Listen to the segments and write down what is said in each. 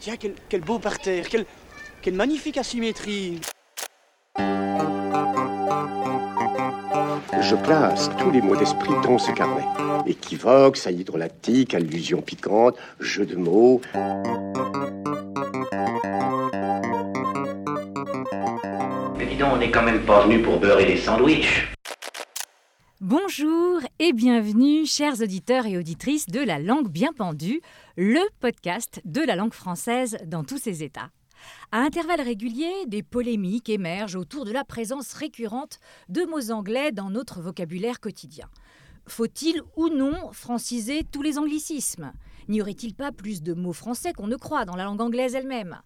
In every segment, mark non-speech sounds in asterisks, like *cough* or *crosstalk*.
Tiens, quel, quel beau parterre, quelle, quelle magnifique asymétrie. Je classe tous les mots d'esprit dans ce carnet. Équivoque, saillie drôlatique, allusion piquante, jeu de mots. Mais dis donc, on n'est quand même pas venu pour beurrer les sandwichs. Bienvenue, chers auditeurs et auditrices de La langue bien pendue, le podcast de la langue française dans tous ses états. À intervalles réguliers, des polémiques émergent autour de la présence récurrente de mots anglais dans notre vocabulaire quotidien. Faut-il ou non franciser tous les anglicismes? N'y aurait-il pas plus de mots français qu'on ne croit dans la langue anglaise elle-même?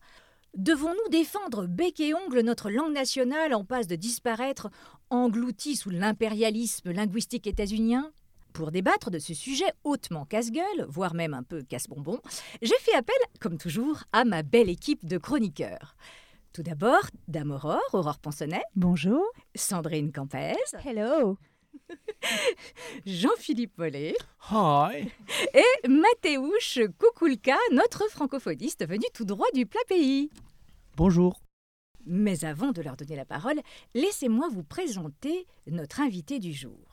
Devons-nous défendre bec et ongle notre langue nationale en passe de disparaître, engloutie sous l'impérialisme linguistique états-unien? Pour débattre de ce sujet hautement casse-gueule, voire même un peu casse-bonbon, j'ai fait appel, comme toujours, à ma belle équipe de chroniqueurs. Tout d'abord, Dame Aurore, Aurore Ponsonnet. Bonjour. Sandrine Campès. Hello. *laughs* Jean-Philippe Mollet. Hi. Et Mathéouche Koukoulka, notre francophoniste venu tout droit du plat pays. Bonjour. Mais avant de leur donner la parole, laissez-moi vous présenter notre invité du jour.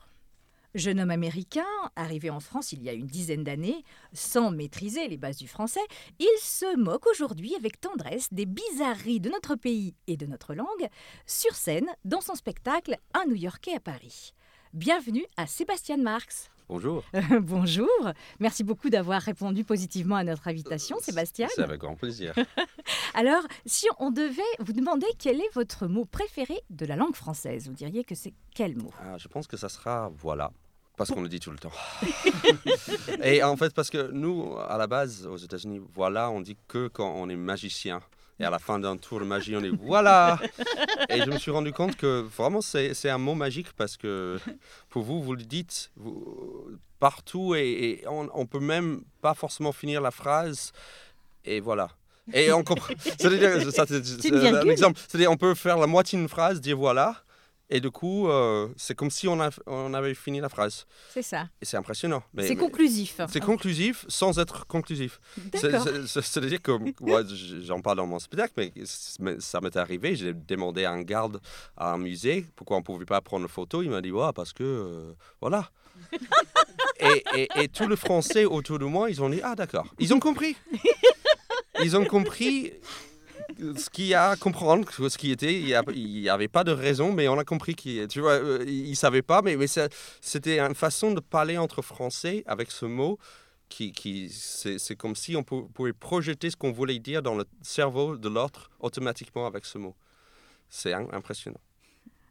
Jeune homme américain, arrivé en France il y a une dizaine d'années, sans maîtriser les bases du français, il se moque aujourd'hui avec tendresse des bizarreries de notre pays et de notre langue, sur scène dans son spectacle Un New-Yorkais à Paris. Bienvenue à Sébastien Marx. Bonjour. Bonjour, merci beaucoup d'avoir répondu positivement à notre invitation, Sébastien. C'est avec grand plaisir. *laughs* Alors, si on devait vous demander quel est votre mot préféré de la langue française, vous diriez que c'est quel mot? Ah, je pense que ça sera voilà. Parce qu'on le dit tout le temps. *laughs* Et en fait, parce que nous, à la base, aux États-Unis, voilà, on dit que quand on est magicien. Et à la fin d'un tour de magie, on est voilà Et je me suis rendu compte que vraiment, c'est un mot magique parce que pour vous, vous le dites vous- partout et, et on, on peut même pas forcément finir la phrase. Et voilà. Et on comprend. *laughs* C'est-à-dire, ça, c'est- un exemple. C'est-à-dire, on peut faire la moitié d'une phrase, dire voilà. Et du coup, euh, c'est comme si on, a- on avait fini la phrase. C'est ça. Et c'est impressionnant. C'est conclusif. c'est conclusif sans être conclusif. C'est-à-dire que moi, j- j'en parle dans mon spectacle, mais ça m'est arrivé. J'ai demandé à un garde à un musée pourquoi on ne pouvait pas prendre une photo. Il m'a dit ouais, parce que euh, voilà. *laughs* et, et- et tout le français autour de moi, ils ont dit ah d'accord. Ils ont compris. *laughs* Ils ont compris ce qu'il y a à comprendre, ce qui était. Il n'y avait pas de raison, mais on a compris qu'il tu vois, euh, ils ne savaient pas, mais, mais c'était une façon de parler entre français avec ce mot qui, qui c'est comme si on pou- pouvait projeter ce qu'on voulait dire dans le cerveau de l'autre automatiquement avec ce mot. C'est im- impressionnant.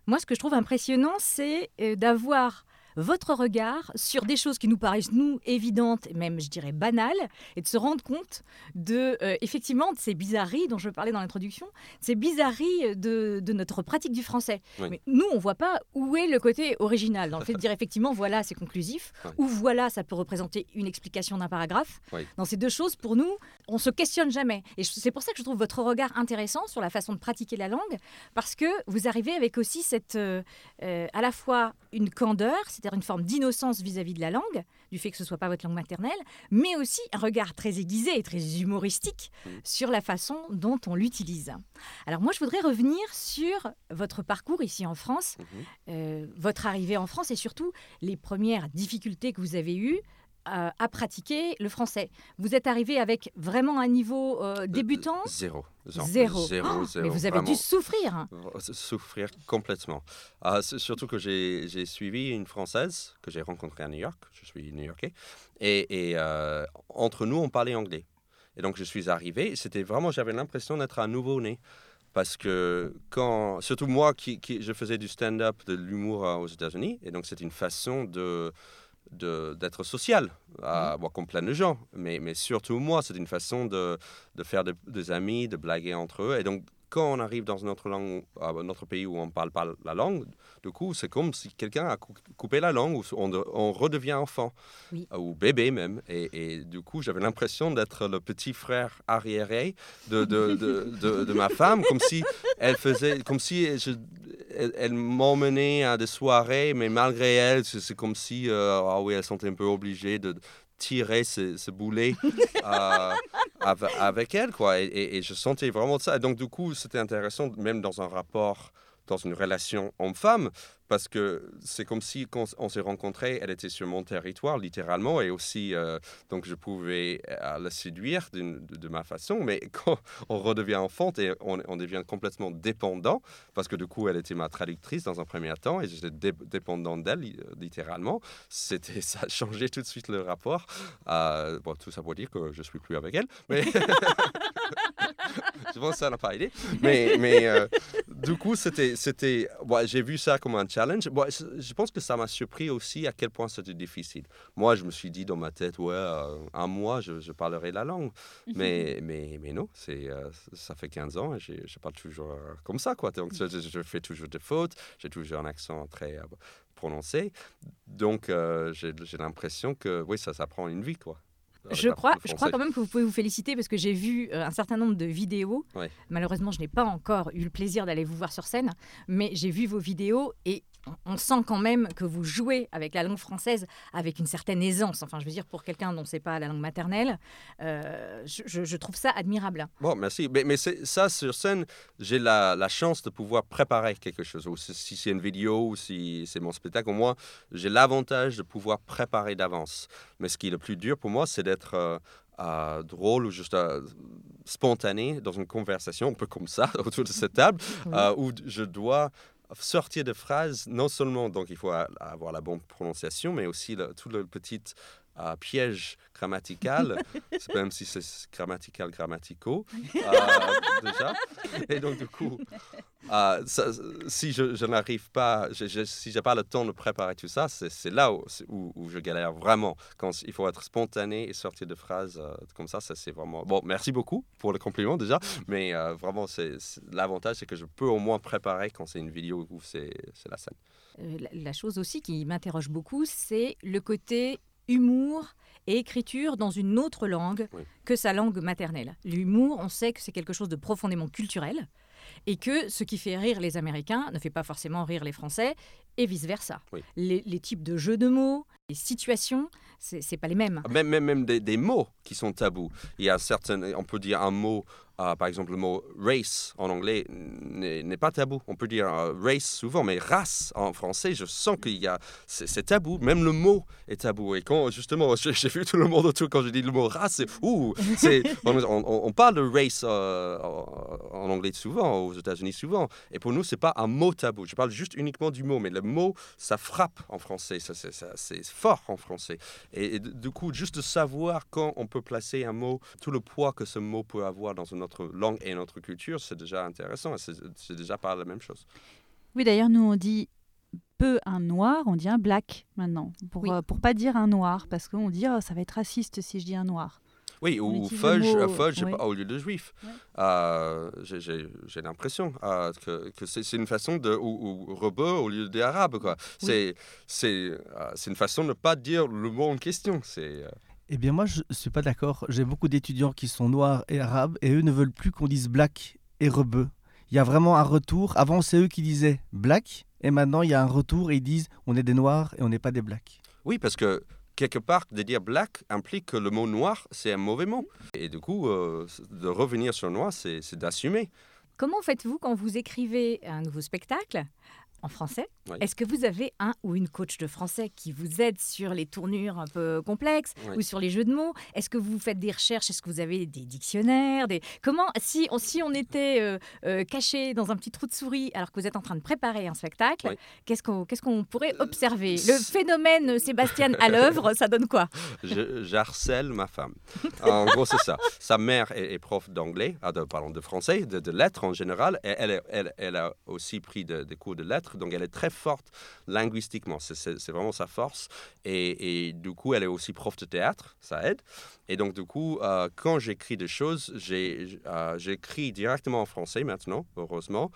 Moi, ce que je trouve impressionnant, c'est euh, d'avoir votre regard sur des choses qui nous paraissent, nous, évidentes, et même, je dirais, banales, et de se rendre compte de, euh, effectivement, de ces bizarreries dont je parlais dans l'introduction, ces bizarreries de, de notre pratique du français. Oui. Mais nous, on ne voit pas où est le côté original, dans le fait de *laughs* dire, effectivement, voilà, c'est conclusif, Oui. ou voilà, ça peut représenter une explication d'un paragraphe. Oui. Dans ces deux choses, pour nous, on se questionne jamais. Et c'est pour ça que je trouve votre regard intéressant sur la façon de pratiquer la langue, parce que vous arrivez avec aussi cette, euh, euh, à la fois une candeur, c'est-à-dire une forme d'innocence vis-à-vis de la langue, du fait que ce soit pas votre langue maternelle, mais aussi un regard très aiguisé et très humoristique sur la façon dont on l'utilise. Alors moi, je voudrais revenir sur votre parcours ici en France, Mhm. euh, votre arrivée en France et surtout les premières difficultés que vous avez eues euh, à pratiquer le français. Vous êtes arrivé avec vraiment un niveau euh, débutant Zéro. Zéro. Zéro, Oh, zéro, mais vous avez dû souffrir. souffrir complètement. Ah, surtout que j'ai suivi une Française que j'ai rencontrée à New York. Je suis New-Yorkais. Et, et, euh, entre nous, on parlait anglais. Et donc, je suis arrivé. C'était vraiment, j'avais l'impression d'être un nouveau-né. Parce que quand, surtout moi, qui, qui- je faisais du stand-up, de l'humour euh, aux États-Unis, et donc c'est une façon de- d'être social, euh, bon, comme plein de gens. Mais, mais surtout moi, c'est une façon de, de faire de- des amis, de blaguer entre eux. Et donc, quand on arrive dans une autre langue, à un autre pays où on ne parle pas la langue, du coup, c'est comme si quelqu'un a cou- coupé la langue, ou on, de- on redevient enfant, Oui. euh, ou bébé même. Et, et du coup, j'avais l'impression d'être le petit frère arriéré de, de, de, de- de ma femme, comme si elle faisait, comme si je- elle, elle m'emmenait à des soirées, mais malgré elle, c'est c'est comme si, euh, ah oui, elle se sentait un peu obligée de tirer ce, ce boulet *laughs* euh, avec, avec elle, quoi. Et, et- et je sentais vraiment ça. Et donc, du coup, c'était intéressant, même dans un rapport, dans une relation homme-femme, parce que c'est comme si, quand on s'est rencontrés, elle était sur mon territoire, littéralement, et aussi, euh, donc, je pouvais euh, la séduire de, de ma façon. Mais *laughs* quand on redevient enfant et on, devient complètement dépendant, parce que du coup, elle était ma traductrice dans un premier temps, et j'étais dé- dépendant d'elle, li- littéralement, *laughs* ça a changé tout de suite le rapport. Euh, bon, tout ça pour dire que je suis plus avec elle, mais *laughs* je pense que ça n'a pas aidé. Mais, euh, du coup, c'était, c'était, j'ai vu ça comme un challenge. Bon, je pense que ça m'a surpris aussi à quel point c'était difficile. Moi, je me suis dit dans ma tête, ouais, euh, un mois, je, je parlerai la langue. Mais, mais, mais non, c'est, euh, ça fait 15 ans et je parle toujours euh, comme ça, quoi. Donc, je, fais toujours des fautes, j'ai toujours un accent très prononcé. Donc, j'ai, j'ai l'impression que, oui, ça, ça prend une vie, quoi. Je crois, je crois quand même que vous pouvez vous féliciter parce que j'ai vu euh, un certain nombre de vidéos. Ouais. Malheureusement, je n'ai pas encore eu le plaisir d'aller vous voir sur scène, mais j'ai vu vos vidéos et on- sent quand même que vous jouez avec la langue française avec une certaine aisance. Enfin, je veux dire, pour quelqu'un dont c'est pas la langue maternelle, euh, je, trouve ça admirable. Bon, merci. Mais, ça, sur scène, j'ai la, la chance de pouvoir préparer quelque chose. Ou si, c'est une vidéo ou si c'est mon spectacle, au moins, j'ai l'avantage de pouvoir préparer d'avance. Mais ce qui est le plus dur pour moi, c'est d'être euh, euh, drôle ou juste euh, spontané dans une conversation, un peu comme ça, *laughs* autour de cette table, euh, où je dois sortir de phrases, non seulement donc il faut avoir la bonne prononciation, mais aussi tout le petit euh, piège grammatical, *laughs* même si c'est grammatical grammatico *laughs* euh, déjà. Et donc du coup, euh, ça- si je, je n'arrive pas, je, je- si j'ai pas le temps de préparer tout ça, c'est là où, c'est- où, où je galère vraiment. Quand il faut être spontané et sortir de phrases euh, comme ça, ça c'est vraiment bon. Merci beaucoup pour le compliment déjà, mais euh, vraiment l'avantage c'est que je peux au moins préparer quand c'est une vidéo ou c'est la scène. Euh, la, la chose aussi qui m'interroge beaucoup, c'est le côté humour et écriture dans une autre langue Oui. que sa langue maternelle. L'humour, on sait que c'est quelque chose de profondément culturel et que ce qui fait rire les Américains ne fait pas forcément rire les Français et vice-versa. Oui. Les, les types de jeux de mots, les situations, c'est pas les mêmes. Même, même, même des, des mots qui sont tabous. Il y a certains, on peut dire un mot, euh, par exemple le mot race en anglais n'est pas tabou. On peut dire euh, race souvent, mais race en français, je sens qu'il y a, c'est tabou. Même le mot est tabou. Et quand justement, *laughs* j'ai vu tout le monde autour quand je dis le mot race, c'est ouh, *laughs* on, on- on parle de race euh, en, anglais souvent, aux États-Unis souvent. Et pour nous, c'est pas un mot tabou. Je parle juste uniquement du mot, mais le mot, ça frappe en français, ça, c'est- fort en français. Et, du coup, juste de savoir quand on peut placer un mot, tout le poids que ce mot peut avoir dans une autre langue et une autre culture, c'est déjà intéressant. C'est déjà pas la même chose. Oui, d'ailleurs, nous, on dit peu un noir, on dit un black maintenant. Pour, Oui. euh, pour pas dire un noir, parce qu'on dit oh, ça va être raciste si je dis un noir. Oui, On ou fudge, mot, euh, fudge oui. au lieu de juif. Euh, j'ai- l'impression euh, que, que c'est une façon de. ou, ou rebeu au lieu quoi. C'est c'est euh, c'est une façon de ne pas dire le mot en question. C'est. Eh bien, moi, je suis pas d'accord. J'ai beaucoup d'étudiants qui sont noirs et arabes et eux ne veulent plus qu'on dise black et rebeu. Il y a vraiment un retour. Avant, c'est eux qui disaient black et maintenant, il y a un retour et ils disent on est des noirs et on n'est pas des blacks. Oui, parce que quelque part, de dire black implique que le mot noir, c'est un mauvais mot. Et du coup, euh, de revenir sur noir, c'est d'assumer. Comment faites-vous quand vous écrivez un nouveau spectacle en français Oui. Est-ce que vous avez un ou une coach de français qui vous aide sur les tournures un peu complexes Oui. ou sur les jeux de mots? Est-ce que vous faites des recherches? Est-ce que vous avez des dictionnaires des... Comment, si on, si on était euh, euh, caché dans un petit trou de souris alors que vous êtes en train de préparer un spectacle, Oui. qu'est-ce qu'on qu'est-ce qu'on pourrait observer? Le phénomène Sébastien à *laughs* l'œuvre, ça donne quoi? J'harcèle ma femme. *laughs* En gros, c'est ça. Sa mère est, est prof d'anglais, ah, de, pardon, de français, de, de lettres en général. Et elle, est- elle, elle a aussi pris de- des cours de lettres. Donc elle est très forte linguistiquement. C'est- vraiment sa force. Et, du coup, elle est aussi prof de théâtre, ça aide. Et donc, du coup, euh, quand j'écris des choses, euh, j'écris directement en français maintenant, heureusement.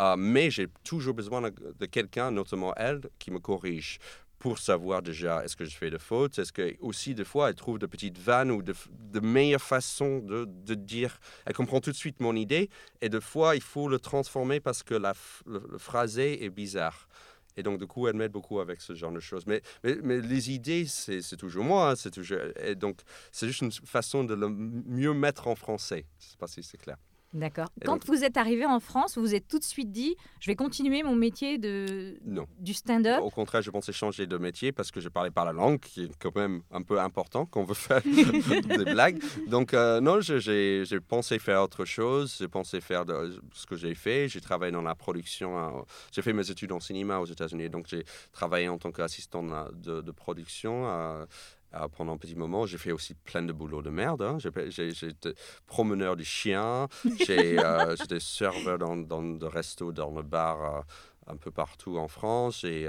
Euh, mais j'ai toujours besoin de quelqu'un, notamment elle, qui me corrige pour savoir déjà est-ce que je fais de fautes, est-ce que aussi des fois elle trouve de petites vannes ou de, de meilleures façons de, de dire, elle comprend tout de suite mon idée et des fois il faut le transformer parce que la, le, phrasé est bizarre. Et donc, du coup, elle m'aide beaucoup avec ce genre de choses. Mais, mais, mais les idées, c'est c'est toujours moi. hein, c'est toujours, et donc, c'est juste une façon de le mieux mettre en français. Je ne sais pas si c'est clair. D'accord. Et Quand donc- vous êtes arrivé en France, vous vous êtes tout de suite dit je vais continuer mon métier de, Non. du stand-up. Au contraire, je pensais changer de métier parce que je parlais pas la langue, qui est quand même un peu important quand on veut faire *laughs* des blagues. Donc, euh, non, j'ai pensé faire autre chose. J'ai pensé faire de- ce que j'ai fait. J'ai travaillé dans la production. euh, J'ai fait mes études en cinéma aux États-Unis. Donc, j'ai travaillé en tant qu'assistant de, de- de production. euh, euh, pendant un petit moment, j'ai fait aussi plein de boulot de merde. hein. Été promeneur du chien, *laughs* euh, j'étais serveur dans, dans de resto, dans le bar euh, un peu partout en France. Et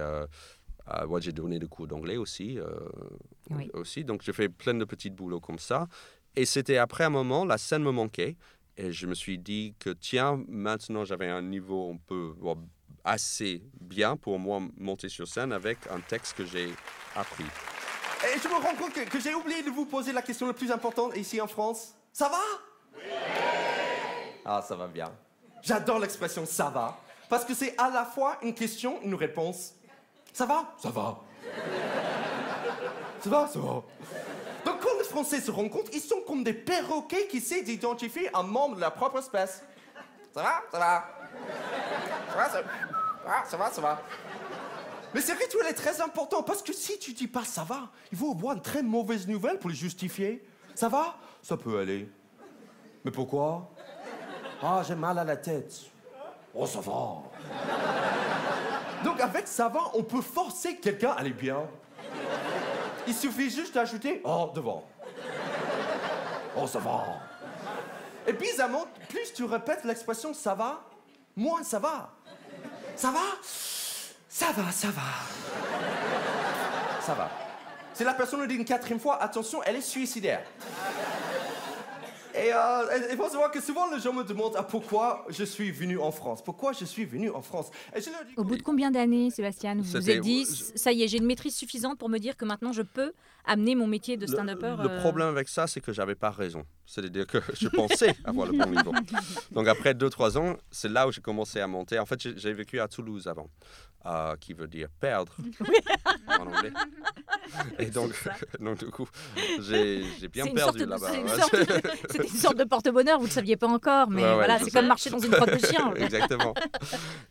ouais, j'ai donné des cours d'anglais aussi, Oui. aussi. Donc j'ai fait plein de petits boulots comme ça. Et c'était après un moment, la scène me manquait. Et je me suis dit que tiens, maintenant j'avais un niveau un peu assez bien pour moi monter sur scène avec un texte que j'ai appris. Et je me rends compte que, que j'ai oublié de vous poser la question la plus importante ici en France. Ça va? Ah, ça va bien. J'adore l'expression ça va, parce que c'est à la fois une question une réponse. Ça va? Ça va. Ça va? Ça va. Donc quand les Français se rencontrent, ils sont comme des perroquets qui essaient d'identifier un membre de leur propre espèce. Ça va? Ça va. Ça va? Ça va Ça va Ça va. Ce rituel est très important parce que si tu dis pas ça va, il faut avoir une très mauvaise nouvelle pour le justifier. Ça va? Ça peut aller. Mais pourquoi? Ah, j'ai mal à la tête. Oh, ça va. Donc avec ça va, on peut forcer quelqu'un à aller bien. Il suffit juste d'ajouter Oh, devant. Oh, ça va. Et bizarrement, plus tu répètes l'expression ça va, moins ça va. Ça va? Ça va, ça va. Ça va. Si la personne le dit une quatrième fois, attention, elle est suicidaire. Et euh, il faut savoir que souvent les gens me demandent ah, pourquoi je suis venu en France? Pourquoi je suis venu en France? Et je leur dis Au bout de combien d'années, Sébastien, vous vous êtes dit ça y est, j'ai une maîtrise suffisante pour me dire que maintenant je peux amener mon métier de stand-upper Le, euh, problème avec ça, c'est que j'avais pas raison. C'est-à-dire que je pensais *laughs* avoir le bon niveau. Donc après 2-3 ans, c'est là où j'ai commencé à monter. En fait, j'ai vécu à Toulouse avant, euh, qui veut dire perdre *laughs* en anglais. *laughs* Et donc, *laughs* donc du coup, j'ai bien perdu là-bas. C'était *laughs* une sorte de porte-bonheur, vous ne le saviez pas encore, mais Ouais, ouais, voilà, c'est comme marcher dans une crotte de chien. Exactement.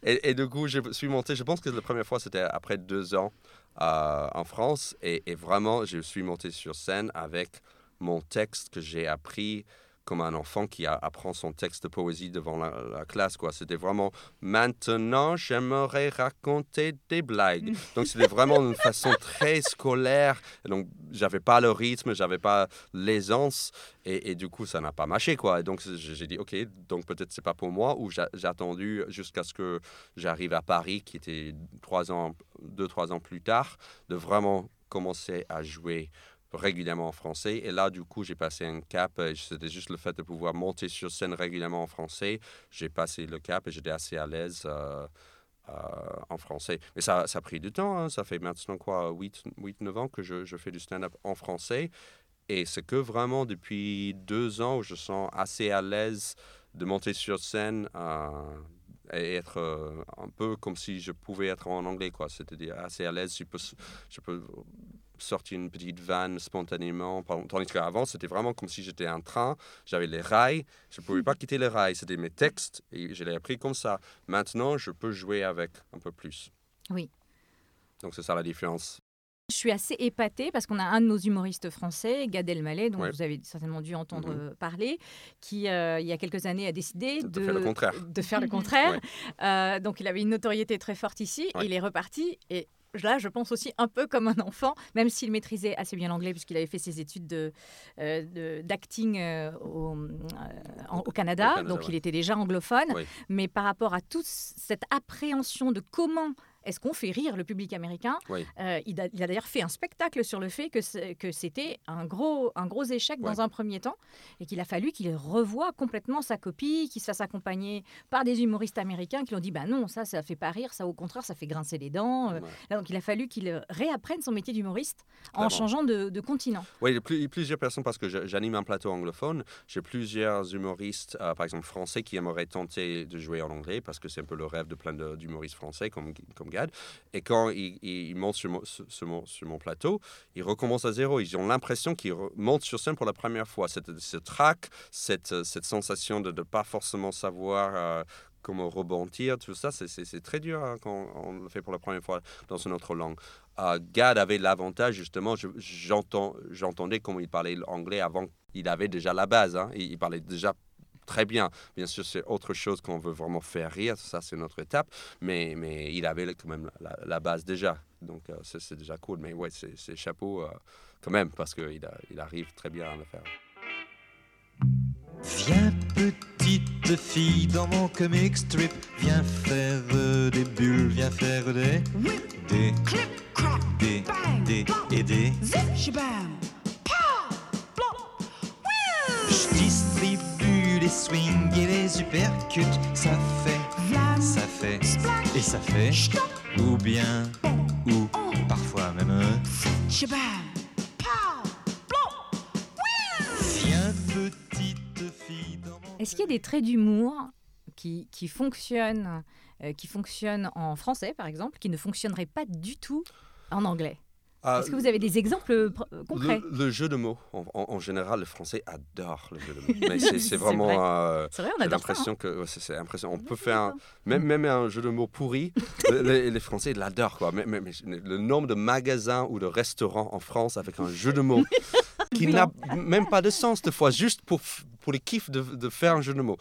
Et, et du coup, je suis monté, je pense que la première fois, c'était après deux ans euh, en France. Et, et vraiment, je suis monté sur scène avec mon texte que j'ai appris comme un enfant qui a- apprend son texte de poésie devant la, la classe. quoi. C'était vraiment maintenant, j'aimerais raconter des blagues. *laughs* Donc, c'était vraiment une façon très scolaire. Et donc, j'avais pas le rythme, j'avais pas l'aisance. Et, et du coup, ça n'a pas marché. quoi. Et donc, j'ai dit, OK, donc peut-être c'est pas pour moi. Ou j'a- j'ai attendu jusqu'à ce que j'arrive à Paris, qui était trois ans, deux, trois ans plus tard, de vraiment commencer à jouer régulièrement en français. Et là, du coup, j'ai passé un cap. et C'était juste le fait de pouvoir monter sur scène régulièrement en français. J'ai passé le cap et j'étais assez à l'aise euh, euh, en français. Mais ça, ça a pris du temps. hein. Ça fait maintenant quoi, 8-9 ans que je, je fais du stand-up en français. Et c'est que vraiment depuis deux ans où je sens assez à l'aise de monter sur scène euh, et être euh, un peu comme si je pouvais être en anglais, quoi. C'est-à-dire assez à l'aise. Je peux sortir une petite vanne spontanément. Tandis qu'avant, c'était vraiment comme si j'étais un train. J'avais les rails. Je ne pouvais pas quitter les rails. C'était mes textes et je l'ai appris comme ça. Maintenant, je peux jouer avec un peu plus. Oui. Donc, c'est ça la différence. Je suis assez épatée parce qu'on a un de nos humoristes français, Gad Elmaleh, dont Ouais. vous avez certainement dû entendre Mhm. euh, parler, qui, euh, il y a quelques années, a décidé De de, faire le contraire. de faire le contraire. *laughs* Euh, donc, il avait une notoriété très forte ici. Ouais. Il est reparti et là, je pense aussi un peu comme un enfant, même s'il maîtrisait assez bien l'anglais, puisqu'il avait fait ses études de, euh, d'acting euh, au, euh, en- au Canada, Au Canada, donc ouais. il était déjà anglophone. Oui. Mais par rapport à toute cette appréhension de comment est-ce qu'on fait rire le public américain, Oui. euh, il a, il a d'ailleurs fait un spectacle sur le fait que, c'est- que c'était un gros, un gros échec dans un premier temps et qu'il a fallu qu'il revoie complètement sa copie, qu'il se fasse accompagner par des humoristes américains qui lui ont dit bah non, ça, ça fait pas rire, ça au contraire, ça fait grincer les dents. Euh, Ouais. Là, donc il a fallu qu'il réapprenne son métier d'humoriste en changeant de, de continent. Oui, plusieurs personnes, parce que j'anime un plateau anglophone, j'ai plusieurs humoristes, euh, par exemple français, qui aimeraient tenter de jouer en anglais, parce que c'est un peu le rêve de plein de- d'humoristes français, comme, comme Gad. Et quand ils, ils montent sur mon, mon, plateau, ils recommencent à zéro. Ils ont l'impression qu'ils montent sur scène pour la première fois. Cette, ce trac, cette, cette sensation de ne pas forcément savoir... euh, comment rebondir, tout ça, c'est- très dur hein, quand on le fait pour la première fois dans une autre langue. Euh, Gad avait l'avantage, justement, j'entendais comment il parlait l'anglais avant qu'il avait déjà la base. hein. il, il parlait déjà très bien. Bien sûr, c'est autre chose qu'on veut vraiment faire rire, ça c'est notre étape, mais, mais il avait quand même la, la base déjà. Donc euh, c'est déjà cool, mais ouais, c'est chapeau euh, quand même, parce qu'il il arrive très bien à le faire. Viens petite fille dans mon comic strip, viens faire des bulles, viens faire des des des des et des Je les swings et les uppercuts, ça fait, ça fait et ça fait ou bien ou parfois même Est-ce qu'il y a des traits d'humour qui, qui fonctionnent, euh, qui fonctionnent en français, par exemple, qui ne fonctionneraient pas du tout en anglais? Ah, Est-ce que vous avez des exemples pr- euh, concrets le, le jeu de mots, en, en- en général, les Français adorent le jeu de mots. *laughs* Mais c'est- vraiment. vrai. euh, C'est vrai, on adore ça. hein. l'impression que ouais, c'est impressionnant. On peut faire un- même, même un jeu de mots pourri. le- les, les Français l'adorent quoi. Mais, mais- mais le nombre de magasins ou de restaurants en France avec un jeu de mots *laughs* qui n'a même pas de sens de fois, juste pour pour les kiffs de, de faire un jeu de mots.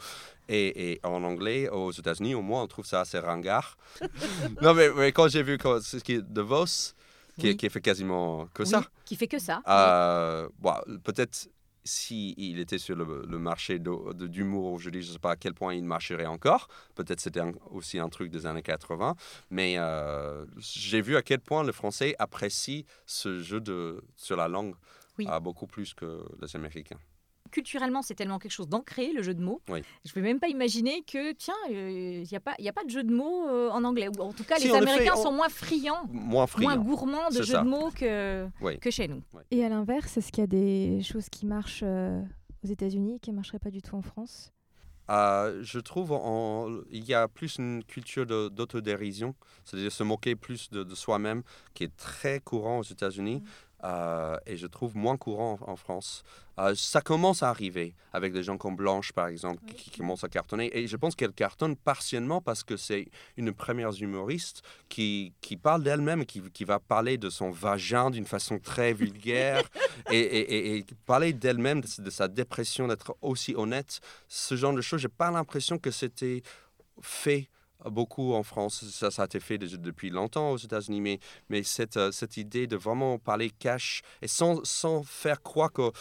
Et, et en anglais, aux États-Unis, au moins, on trouve ça assez ringard. *laughs* non, mais, mais quand j'ai vu quand- ce qui est De Vos, qui, Oui. qui fait quasiment que Oui, ça. Qui fait que ça. Euh, bon, peut-être si il était sur le, le marché d'humour aujourd'hui, je ne sais pas à quel point il marcherait encore. Peut-être c'était aussi un truc des années 80. Mais euh, j'ai vu à quel point le français apprécie ce jeu de, sur la langue Oui. euh, beaucoup plus que les Américains. Culturellement, c'est tellement quelque chose d'ancré, le jeu de mots. Oui. Je ne peux même pas imaginer que, tiens, il n'y a, pas- y a pas de jeu de mots euh, en anglais. Ou en tout cas, Si, les fait, Américains on- sont moins friands, Moins friand. moins gourmands de jeux ça. de mots que, Oui. que chez nous. Et à l'inverse, est-ce qu'il y a des choses qui marchent euh, aux États-Unis qui ne marcheraient pas du tout en France? Euh, je trouve en- il y a plus une culture d'autodérision, c'est-à-dire se moquer plus de, de soi-même, qui est très courant aux États-Unis. Euh, et je trouve moins courant en, en France. Euh, ça commence à arriver avec des gens comme Blanche, par exemple, qui, qui commencent à cartonner. Et je pense qu'elle cartonne partiellement parce que c'est une première humoriste qui, qui parle d'elle-même, qui, qui va parler de son vagin d'une façon très vulgaire *laughs* et, et- et- et parler d'elle-même, de, de sa dépression, d'être aussi honnête. Ce genre de choses, j'ai pas l'impression que c'était fait beaucoup en France. Ça, ça a été fait depuis longtemps aux États-Unis, mais, mais cette, euh, cette idée de vraiment parler cash et sans, sans faire croire que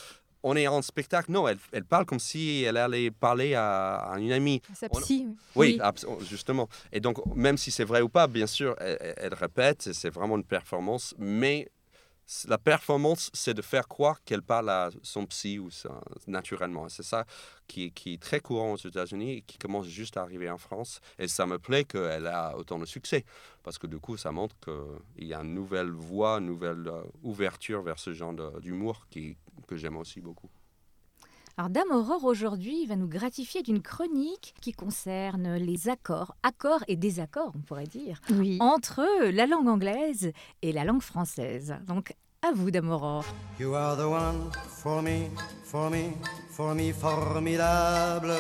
on est en spectacle. Non, elle, elle parle comme si elle allait parler à, à une amie. Sa psy, oui. Oui, justement. Et donc, même si c'est vrai ou pas, bien sûr, elle, elle- répète, c'est vraiment une performance, mais la performance, c'est de faire croire qu'elle parle à son psy ou ça, naturellement. C'est ça qui, qui est très courant aux États-Unis et qui commence juste à arriver en France. Et ça me plaît qu'elle a autant de succès, parce que du coup, ça montre qu'il y a une nouvelle voie, une nouvelle euh, ouverture vers ce genre d'humour que j'aime aussi beaucoup. Alors Dame Aurore aujourd'hui va nous gratifier d'une chronique qui concerne les accords, accords et désaccords, on pourrait dire, Oui. entre la langue anglaise et la langue française. Donc à vous Dame Aurore. You are the one for me, for me, for me formidable.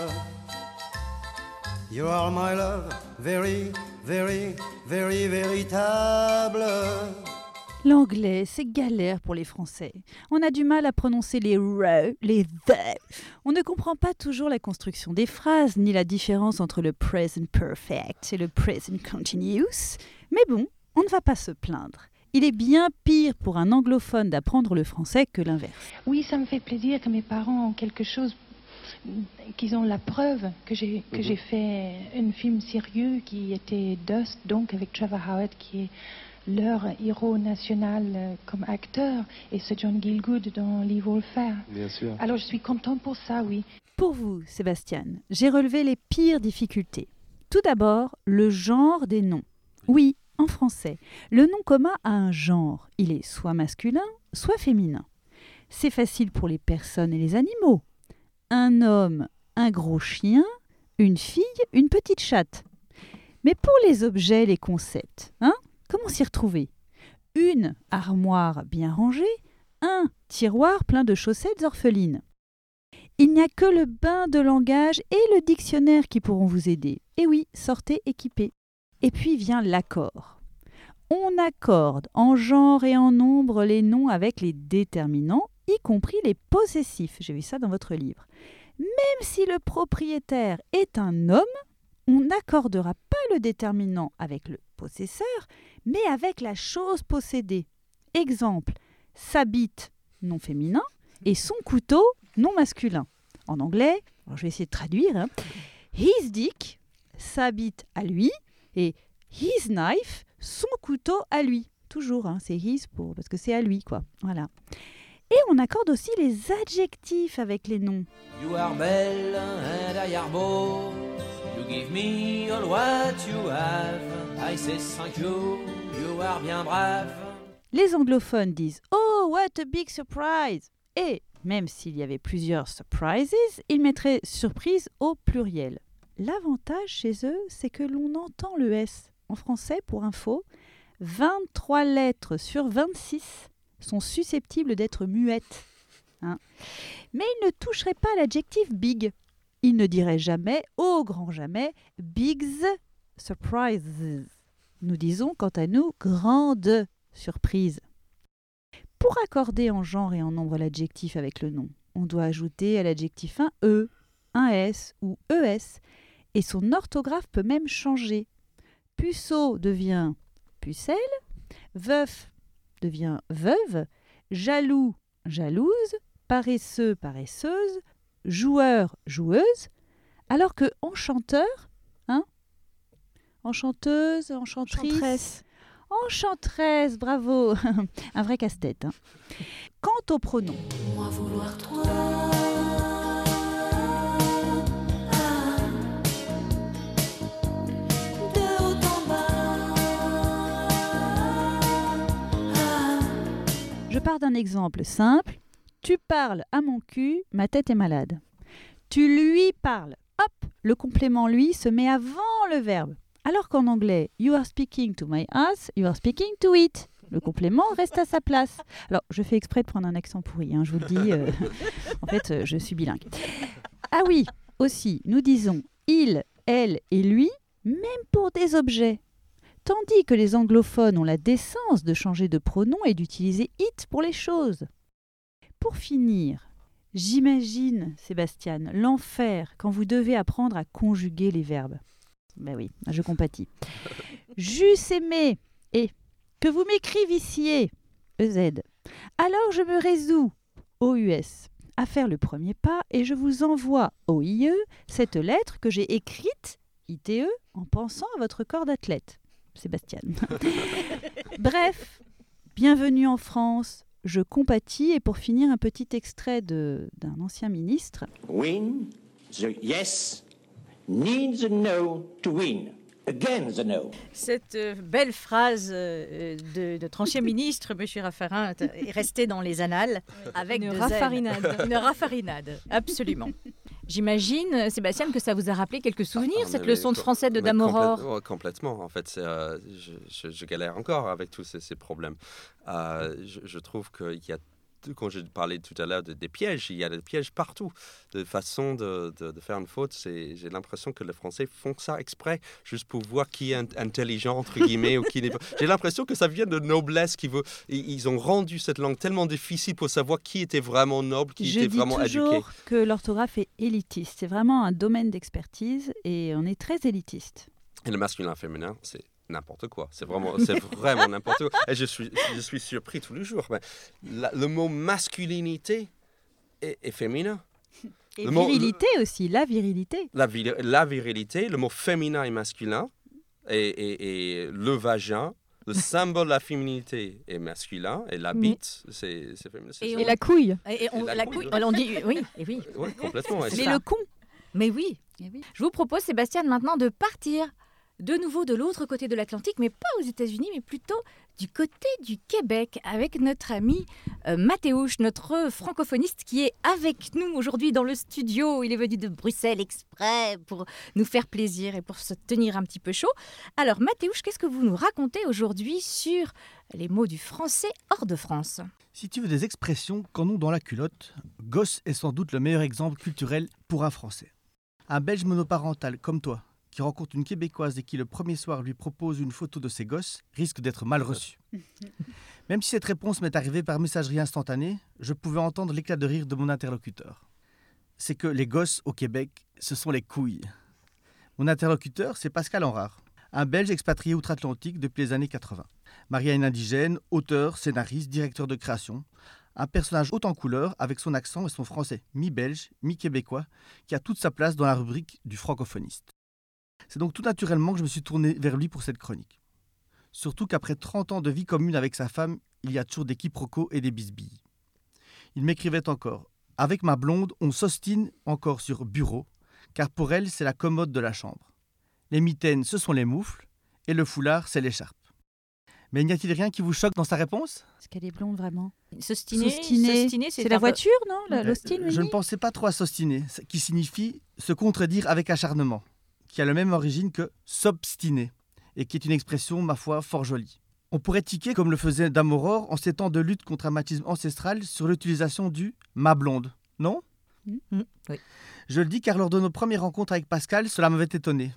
You are my love, very, very, very véritable. L'anglais, c'est galère pour les Français. On a du mal à prononcer les r, les the. On ne comprend pas toujours la construction des phrases, ni la différence entre le present perfect et le present continuous. Mais bon, on ne va pas se plaindre. Il est bien pire pour un anglophone d'apprendre le français que l'inverse. Oui, ça me fait plaisir que mes parents ont quelque chose, qu'ils ont la preuve que j'ai que Mhm. j'ai fait un film sérieux qui était Dust, donc avec Trevor Howard, qui est leur héros national euh, comme acteur, et ce John Gielgud dans Lee Wolfer. Bien sûr. Alors je suis contente pour ça, oui. Pour vous, Sébastien, j'ai relevé les pires difficultés. Tout d'abord, le genre des noms. Oui, en français, le nom commun a un genre. Il est soit masculin, soit féminin. C'est facile pour les personnes et les animaux. Un homme, un gros chien, une fille, une petite chatte. Mais pour les objets, les concepts, hein Comment s'y retrouver? Une armoire bien rangée, un tiroir plein de chaussettes orphelines. Il n'y a que le bain de langage et le dictionnaire qui pourront vous aider. Et oui, sortez équipés. Et puis vient l'accord. On accorde en genre et en nombre les noms avec les déterminants, y compris les possessifs. J'ai vu ça dans votre livre. Même si le propriétaire est un homme, on n'accordera pas le déterminant avec le possesseur, mais avec la chose possédée. Exemple, sa bite non féminin et son couteau non masculin. En anglais, je vais essayer de traduire, hein. his dick, sa bite à lui, et his knife, son couteau à lui. Toujours, hein, c'est his pour, parce que c'est à lui, quoi. Voilà. Et on accorde aussi les adjectifs avec les noms. You are belle and I are beau. You give me all what you have. Les anglophones disent Oh, what a big surprise Et même s'il y avait plusieurs surprises, ils mettraient surprise au pluriel. L'avantage chez eux, c'est que l'on entend le S. En français, pour info, 23 lettres sur 26 sont susceptibles d'être muettes. hein. Mais ils ne toucheraient pas l'adjectif big. Ils ne diraient jamais, au grand jamais, bigs surprises. Nous disons quant à nous grande surprise. Pour accorder en genre et en nombre l'adjectif avec le nom, on doit ajouter à l'adjectif un E, un S ou ES, et son orthographe peut même changer. Puceau devient pucelle, veuf devient veuve, jaloux, jalouse, paresseux, paresseuse, joueur, joueuse, alors que enchanteur, Enchanteuse, enchantrice. Enchanteresse. Enchanteresse, bravo *laughs* Un vrai casse-tête. hein. Quant au pronom, Moi vouloir toi. De haut en bas. je pars d'un exemple simple. Tu parles à mon cul, ma tête est malade. Tu lui parles. Hop, le complément lui se met avant le verbe. Alors qu'en anglais, you are speaking to my ass, you are speaking to it. Le complément reste à sa place. Alors, je fais exprès de prendre un accent pourri, hein, je vous dis. euh, *laughs* en fait, euh, je suis bilingue. Ah oui, aussi, nous disons il, elle et lui, même pour des objets. Tandis que les anglophones ont la décence de changer de pronom et d'utiliser it pour les choses. Pour finir, j'imagine, Sébastien, l'enfer quand vous devez apprendre à conjuguer les verbes. Ben oui, je compatis. J'eusse aimé et que vous m'écrivissiez, EZ. Alors je me résous, OUS, à faire le premier pas et je vous envoie, OIE, cette lettre que j'ai écrite, ITE, en pensant à votre corps d'athlète. Sébastien. *laughs* Bref, bienvenue en France. Je compatis et pour finir un petit extrait d'un ancien ministre. Win the yes needs a no to win. Again the no. Cette euh, belle phrase euh, de notre ancien ministre, M. Raffarin, est restée dans les annales avec Une raffarinade. *laughs* Une raffarinade, absolument. J'imagine, Sébastien, que ça vous a rappelé quelques souvenirs, Ah, cette mais- leçon de français de Damoror. complète- ouais, Complètement. En fait, euh, je, je- je galère encore avec tous ces, ces problèmes. Euh, je, je trouve qu'il y a, quand je parlais tout à l'heure de- des pièges, il y a des pièges partout. De façon de, de- de faire une faute, c'est, j'ai l'impression que les Français font ça exprès, juste pour voir qui est int- intelligent, entre guillemets, ou qui n'est pas. *laughs* J'ai l'impression que ça vient de noblesse. Qui veut, ils ils ont rendu cette langue tellement difficile pour savoir qui était vraiment noble, qui Je était dis vraiment toujours éduqué. que l'orthographe est élitiste. C'est vraiment un domaine d'expertise et on est très élitiste. Et le masculin féminin, c'est n'importe quoi. C'est *laughs* vraiment, c'est vraiment n'importe quoi. Et je suis, je suis surpris tous les jours. Mais la- le mot masculinité est, est féminin. Et Le mot- virilité aussi, la virilité. La, vir- la virilité, le mot féminin et masculin, et, et- et le vagin, le *laughs* symbole de la féminité est masculin, et la Mais- bite, c'est c'est féminin. ça. Et la couille. Et, et on, Et la la couille, on dit oui, et oui. Ouais, complètement. ça. ça. con. Mais oui. Je vous propose, Sébastien, maintenant de partir de nouveau de l'autre côté de l'Atlantique, mais pas aux États-Unis, mais plutôt du côté du Québec, avec notre ami euh, Mathéouche, notre francophoniste qui est avec nous aujourd'hui dans le studio. Il est venu de Bruxelles exprès pour nous faire plaisir et pour se tenir un petit peu chaud. Alors, Mathéouche, qu'est-ce que vous nous racontez aujourd'hui sur les mots du français hors de France? Si tu veux des expressions qu'en ont dans la culotte, gosse est sans doute le meilleur exemple culturel pour un Français. Un Belge monoparental comme toi, qui rencontre une Québécoise et qui le premier soir lui propose une photo de ses gosses, risque d'être mal reçu. *laughs* Même si cette réponse m'est arrivée par messagerie instantanée, je pouvais entendre l'éclat de rire de mon interlocuteur. C'est que les gosses au Québec, ce sont les couilles. Mon interlocuteur, c'est Pascal Henrard, un Belge expatrié outre-Atlantique depuis les années 80. Marié à une indigène, auteur, scénariste, directeur de création, un personnage haut en couleur avec son accent et son français mi-belge, mi-québécois, qui a toute sa place dans la rubrique du francophoniste. C'est donc tout naturellement que je me suis tourné vers lui pour cette chronique. Surtout qu'après 30 ans de vie commune avec sa femme, il y a toujours des quiproquos et des bisbilles. Il m'écrivait encore Avec ma blonde, on s'ostine encore sur bureau, car pour elle, c'est la commode de la chambre. Les mitaines, ce sont les moufles, et le foulard, c'est l'écharpe. Mais n'y a-t-il rien qui vous choque dans sa réponse? Est-ce qu'elle est blonde vraiment? S'ostiner, S'ostiner, s'ostiner, c'est la voiture, non? La- Euh, L'ostine, Je ne pensais pas trop à s'ostiner, ce qui signifie se contredire avec acharnement, qui a la même origine que s'obstiner, et qui est une expression, ma foi, fort jolie. On pourrait tiquer comme le faisait Dame Aurore en ces temps de lutte contre un machisme ancestral sur l'utilisation du ma blonde, non? Mm, oui. Je le dis car lors de nos premières rencontres avec Pascal, cela m'avait étonné.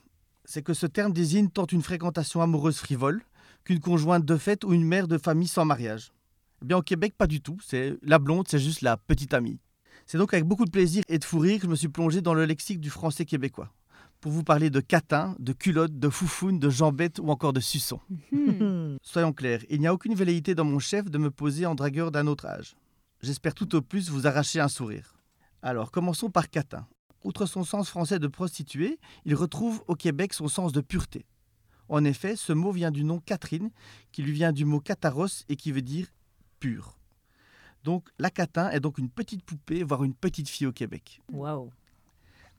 C'est que ce terme désigne tant une fréquentation amoureuse frivole qu'une conjointe de fête ou une mère de famille sans mariage. Eh bien, au Québec, pas du tout. C'est la blonde, c'est juste la petite amie. C'est donc avec beaucoup de plaisir et de fou rire que je me suis plongé dans le lexique du français québécois pour vous parler de catin, de culotte, de foufoune, de jambette ou encore de suçon. Hmm. *laughs* Soyons clairs, il n'y a aucune velléité dans mon chef de me poser en dragueur d'un autre âge. J'espère tout au plus vous arracher un sourire. Alors, commençons par catin. Outre son sens français de prostituée, il retrouve au Québec son sens de pureté. En effet, ce mot vient du nom Catherine, qui lui vient du mot cataros et qui veut dire pur. Donc, la catin est donc une petite poupée, voire une petite fille au Québec. Waouh.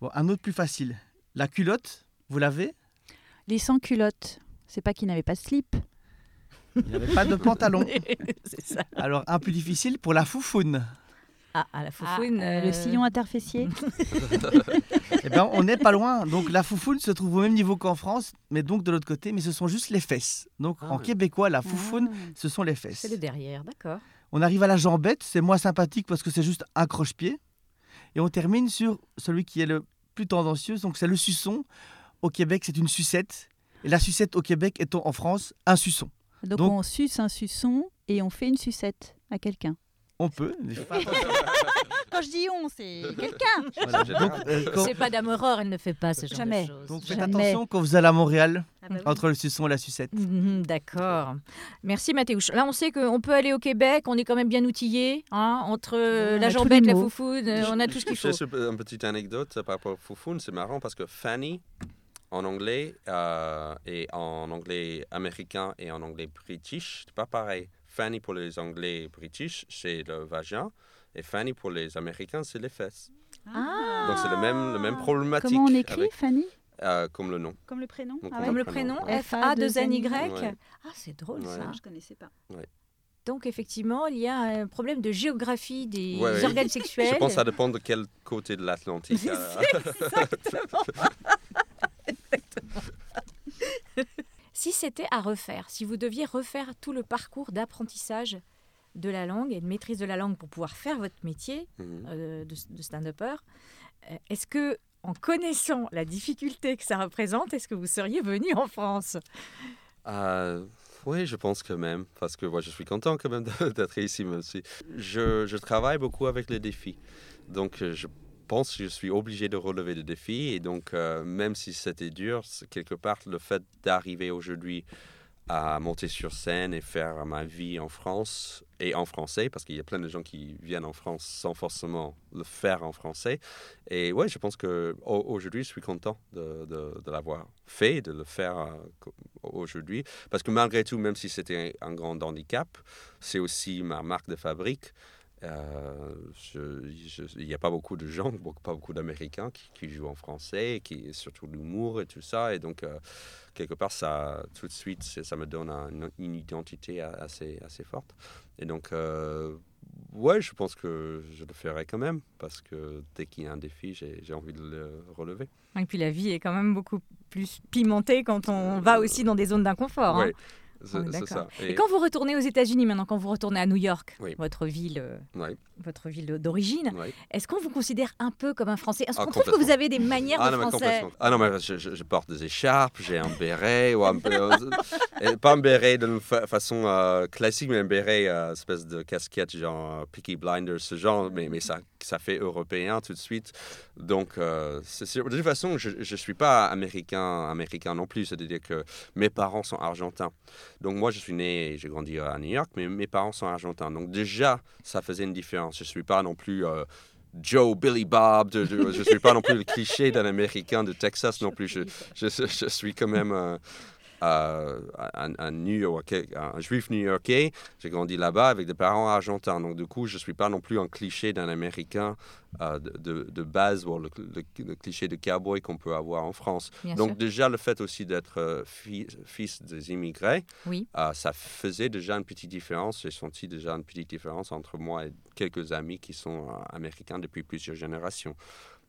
Bon, un autre plus facile. La culotte, vous l'avez? Les sans-culottes. C'est pas qu'ils n'avaient pas de slip. Il n'avait pas de pantalon. *laughs* c'est ça. Alors, un plus difficile pour la foufoune. Ah, à la foufoune. Ah, Le euh, sillon interfessier. *laughs* Eh bien, on n'est pas loin. Donc, la foufoune se trouve au même niveau qu'en France, mais donc de l'autre côté, mais ce sont juste les fesses. Donc, Ah en oui. québécois, la foufoune, Ah. ce sont les fesses. C'est le derrière, d'accord. On arrive à la jambette, c'est moins sympathique parce que c'est juste un croche-pied. Et on termine sur celui qui est le plus tendancieux, donc c'est le suçon. Au Québec, c'est une sucette. Et la sucette au Québec est en France un suçon. Donc, Donc- on suce un suçon et on fait une sucette à quelqu'un. On peut. *laughs* Quand je dis on, c'est quelqu'un. Voilà. Euh, quand- C'est pas d'Aurore, elle ne fait pas ce genre Jamais. de choses. donc faites Jamais. attention quand vous allez à Montréal, Ah bah oui. entre le suçon et la sucette. Mhm, D'accord. Merci Mathéouche. Là, on sait qu'on peut aller au Québec, on est quand même bien outillé, hein, entre euh, la jambette, la foufoune, euh, on a tout ce qu'il *laughs* faut. Juste une petite anecdote par rapport au foufoune, c'est marrant parce que Fanny, en anglais, euh, et en anglais américain et en anglais british, c'est pas pareil. Fanny pour les anglais british, c'est le vagin, et Fanny pour les américains, c'est les fesses. Ah. Donc c'est le même, le même problématique. Comment on écrit, avec- Fanny? Euh, Comme le nom. Comme le prénom Donc, Ah Comme le prénom, Ouais. F-A-2-N-Y. Ouais. Ah, c'est drôle Ouais. ça. Je connaissais pas. Ouais. Donc, effectivement, il y a un problème de géographie des organes *laughs* sexuels. Je pense que ça dépend de quel côté de l'Atlantique. *laughs* euh, Exactement. *laughs* si c'était à refaire, si vous deviez refaire tout le parcours d'apprentissage de la langue et de maîtrise de la langue pour pouvoir faire votre métier Mhm. euh, de, de stand-upper, euh, est-ce que, en connaissant la difficulté que ça représente, est-ce que vous seriez venu en France? Euh, oui, je pense quand même, parce que moi, je suis content quand même *laughs* d'être ici. Même si je, je travaille beaucoup avec les défis. Donc, je pense que je suis obligé de relever le défi. Et donc, euh, même si c'était dur, quelque part, le fait d'arriver aujourd'hui à monter sur scène et faire ma vie en France et en français, parce qu'il y a plein de gens qui viennent en France sans forcément le faire en français. Et ouais, je pense qu'aujourd'hui, je suis content de, de, l'avoir fait, de le faire euh, aujourd'hui. Parce que malgré tout, même si c'était un grand handicap, c'est aussi ma marque de fabrique. Euh, Il n'y a pas beaucoup de gens, pas beaucoup d'Américains qui, qui jouent en français, qui surtout l'humour et tout ça. Et donc, euh, quelque part, ça, tout de suite, ça me donne un- une identité assez, assez forte. Et donc, euh, ouais, je pense que je le ferai quand même, parce que dès qu'il y a un défi, j'ai envie de le relever. Et puis la vie est quand même beaucoup plus pimentée quand on va aussi dans des zones d'inconfort. hein. Ouais, c'est d'accord. ça. Et... quand vous retournez aux États-Unis maintenant, quand vous retournez à New York, Oui. votre ville, euh, votre ville d'origine, est-ce qu'on vous considère un peu comme un Français? Est-ce Ah, qu'on trouve que vous avez des manières ah, de non, français? Ah non, mais je, je- je porte des écharpes, j'ai un béret, ou un peu, et pas un béret de fa- façon euh, classique, mais un béret, euh, espèce de casquette, genre euh, Peaky Blinders, ce genre, mais, mais ça, ça fait européen tout de suite. Donc, euh. De toute façon, je ne suis pas américain, américain non plus, c'est-à-dire que mes parents sont argentins. Donc, moi, je suis né et j'ai grandi à New York, mais mes parents sont argentins. Donc, déjà, ça faisait une différence. Je ne suis pas non plus. euh, Joe, Billy Bob, je ne suis pas non plus le cliché d'un Américain de Texas non plus. Je, je, je suis quand même euh, euh, un, un New-Yorkais, un juif new-yorkais. J'ai grandi là-bas avec des parents argentins. Donc, du coup, je ne suis pas non plus un cliché d'un Américain euh, de, de- base, ou le, le- le cliché de cowboy qu'on peut avoir en France. Bien Donc, sûr. déjà, le fait aussi d'être euh, fi- fils des immigrés, Oui. euh, ça faisait déjà une petite différence. J'ai senti déjà une petite différence entre moi et quelques amis qui sont américains depuis plusieurs générations.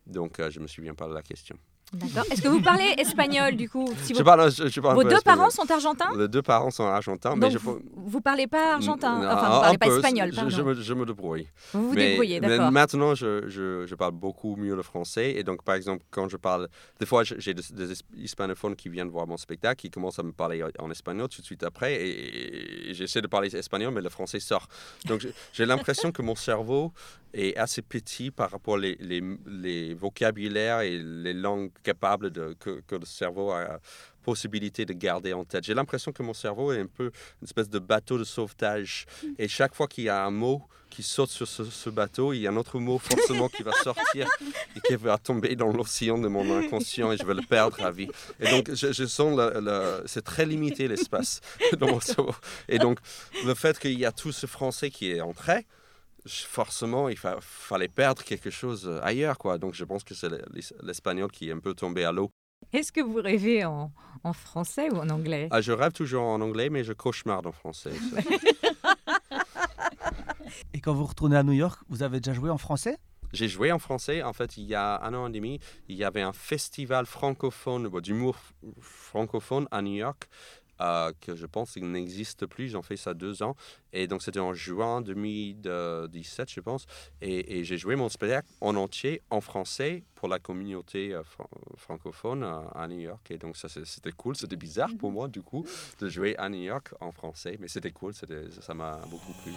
Donc, je me souviens pas de la question. D'accord. Est-ce que vous parlez espagnol du coup si Je vous... parle- je- je parle Vos deux espagnol. parents sont argentins Les deux parents sont argentins, mais je vous, vous parlez pas argentin Enfin, vous parlez pas peu, espagnol, pardon. Je, me, je me débrouille. Vous vous Mais- débrouillez, d'accord. maintenant, je, parle beaucoup mieux le français. Et donc, par exemple, quand je parle. Des fois, j'ai des, des es- hispanophones qui viennent voir mon spectacle, qui commencent à me parler en espagnol tout de suite après. Et, et j'essaie de parler espagnol, mais le français sort. Donc, j'ai- l'impression que mon cerveau est assez petit par rapport les, les, les vocabulaires et les langues capables de, que, que le cerveau a possibilité de garder en tête. J'ai l'impression que mon cerveau est un peu une espèce de bateau de sauvetage. Et chaque fois qu'il y a un mot qui saute sur ce, bateau, il y a un autre mot forcément qui va sortir et qui va tomber dans l'océan de mon inconscient et je vais le perdre à vie. Et donc, je, je sens, le, le- c'est très limité l'espace *laughs* dans mon cerveau. Et donc, le fait qu'il y a tout ce français qui est entré, forcément, il fa- fallait perdre quelque chose ailleurs. Quoi. Donc, je pense que c'est l'es- l'espagnol qui est un peu tombé à l'eau. Est-ce que vous rêvez en, en français ou en anglais? Ah, je rêve toujours en anglais, mais je cauchemarde en français. Ça, *laughs* Et quand vous retournez à New York, vous avez déjà joué en français? J'ai joué en français. En fait, il y a un an et demi, il y avait un festival francophone, bon, d'humour francophone à New York, euh, que je pense qu'il n'existe plus. J'en fais ça deux ans. Et donc, c'était en juin 2017, je pense. Et, et j'ai joué mon spectacle en entier en français pour la communauté euh, fran- francophone euh, à New York. Et donc, ça, c'était cool. C'était bizarre pour moi, du coup, de jouer à New York en français. Mais c'était cool. Ça m'a beaucoup plu.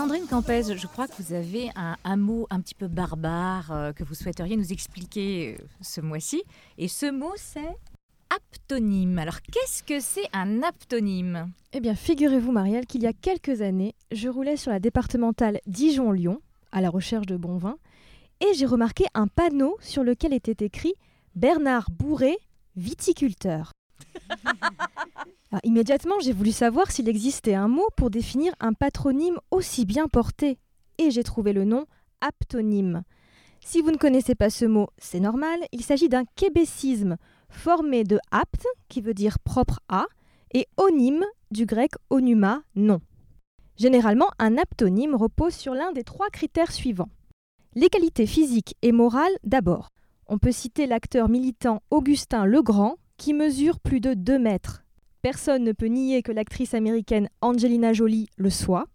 Sandrine Campez, je crois que vous avez un, mot un petit peu barbare euh, que vous souhaiteriez nous expliquer euh, ce mois-ci. Et ce mot, c'est aptonyme. Alors, qu'est-ce que c'est un aptonyme? Eh bien, figurez-vous, Marielle, qu'il y a quelques années, je roulais sur la départementale Dijon-Lyon, à la recherche de bons vins, et j'ai remarqué un panneau sur lequel était écrit Bernard Bourré, viticulteur. Alors, immédiatement, j'ai voulu savoir s'il existait un mot pour définir un patronyme aussi bien porté, et j'ai trouvé le nom aptonyme. Si vous ne connaissez pas ce mot, c'est normal, il s'agit d'un québécisme formé de apt, qui veut dire propre à, et onyme, du grec onuma, nom. Généralement, un aptonyme repose sur l'un des trois critères suivants. Les qualités physiques et morales d'abord. On peut citer l'acteur militant Augustin Legrand, qui mesure plus de 2 mètres. Personne ne peut nier que l'actrice américaine Angelina Jolie le soit.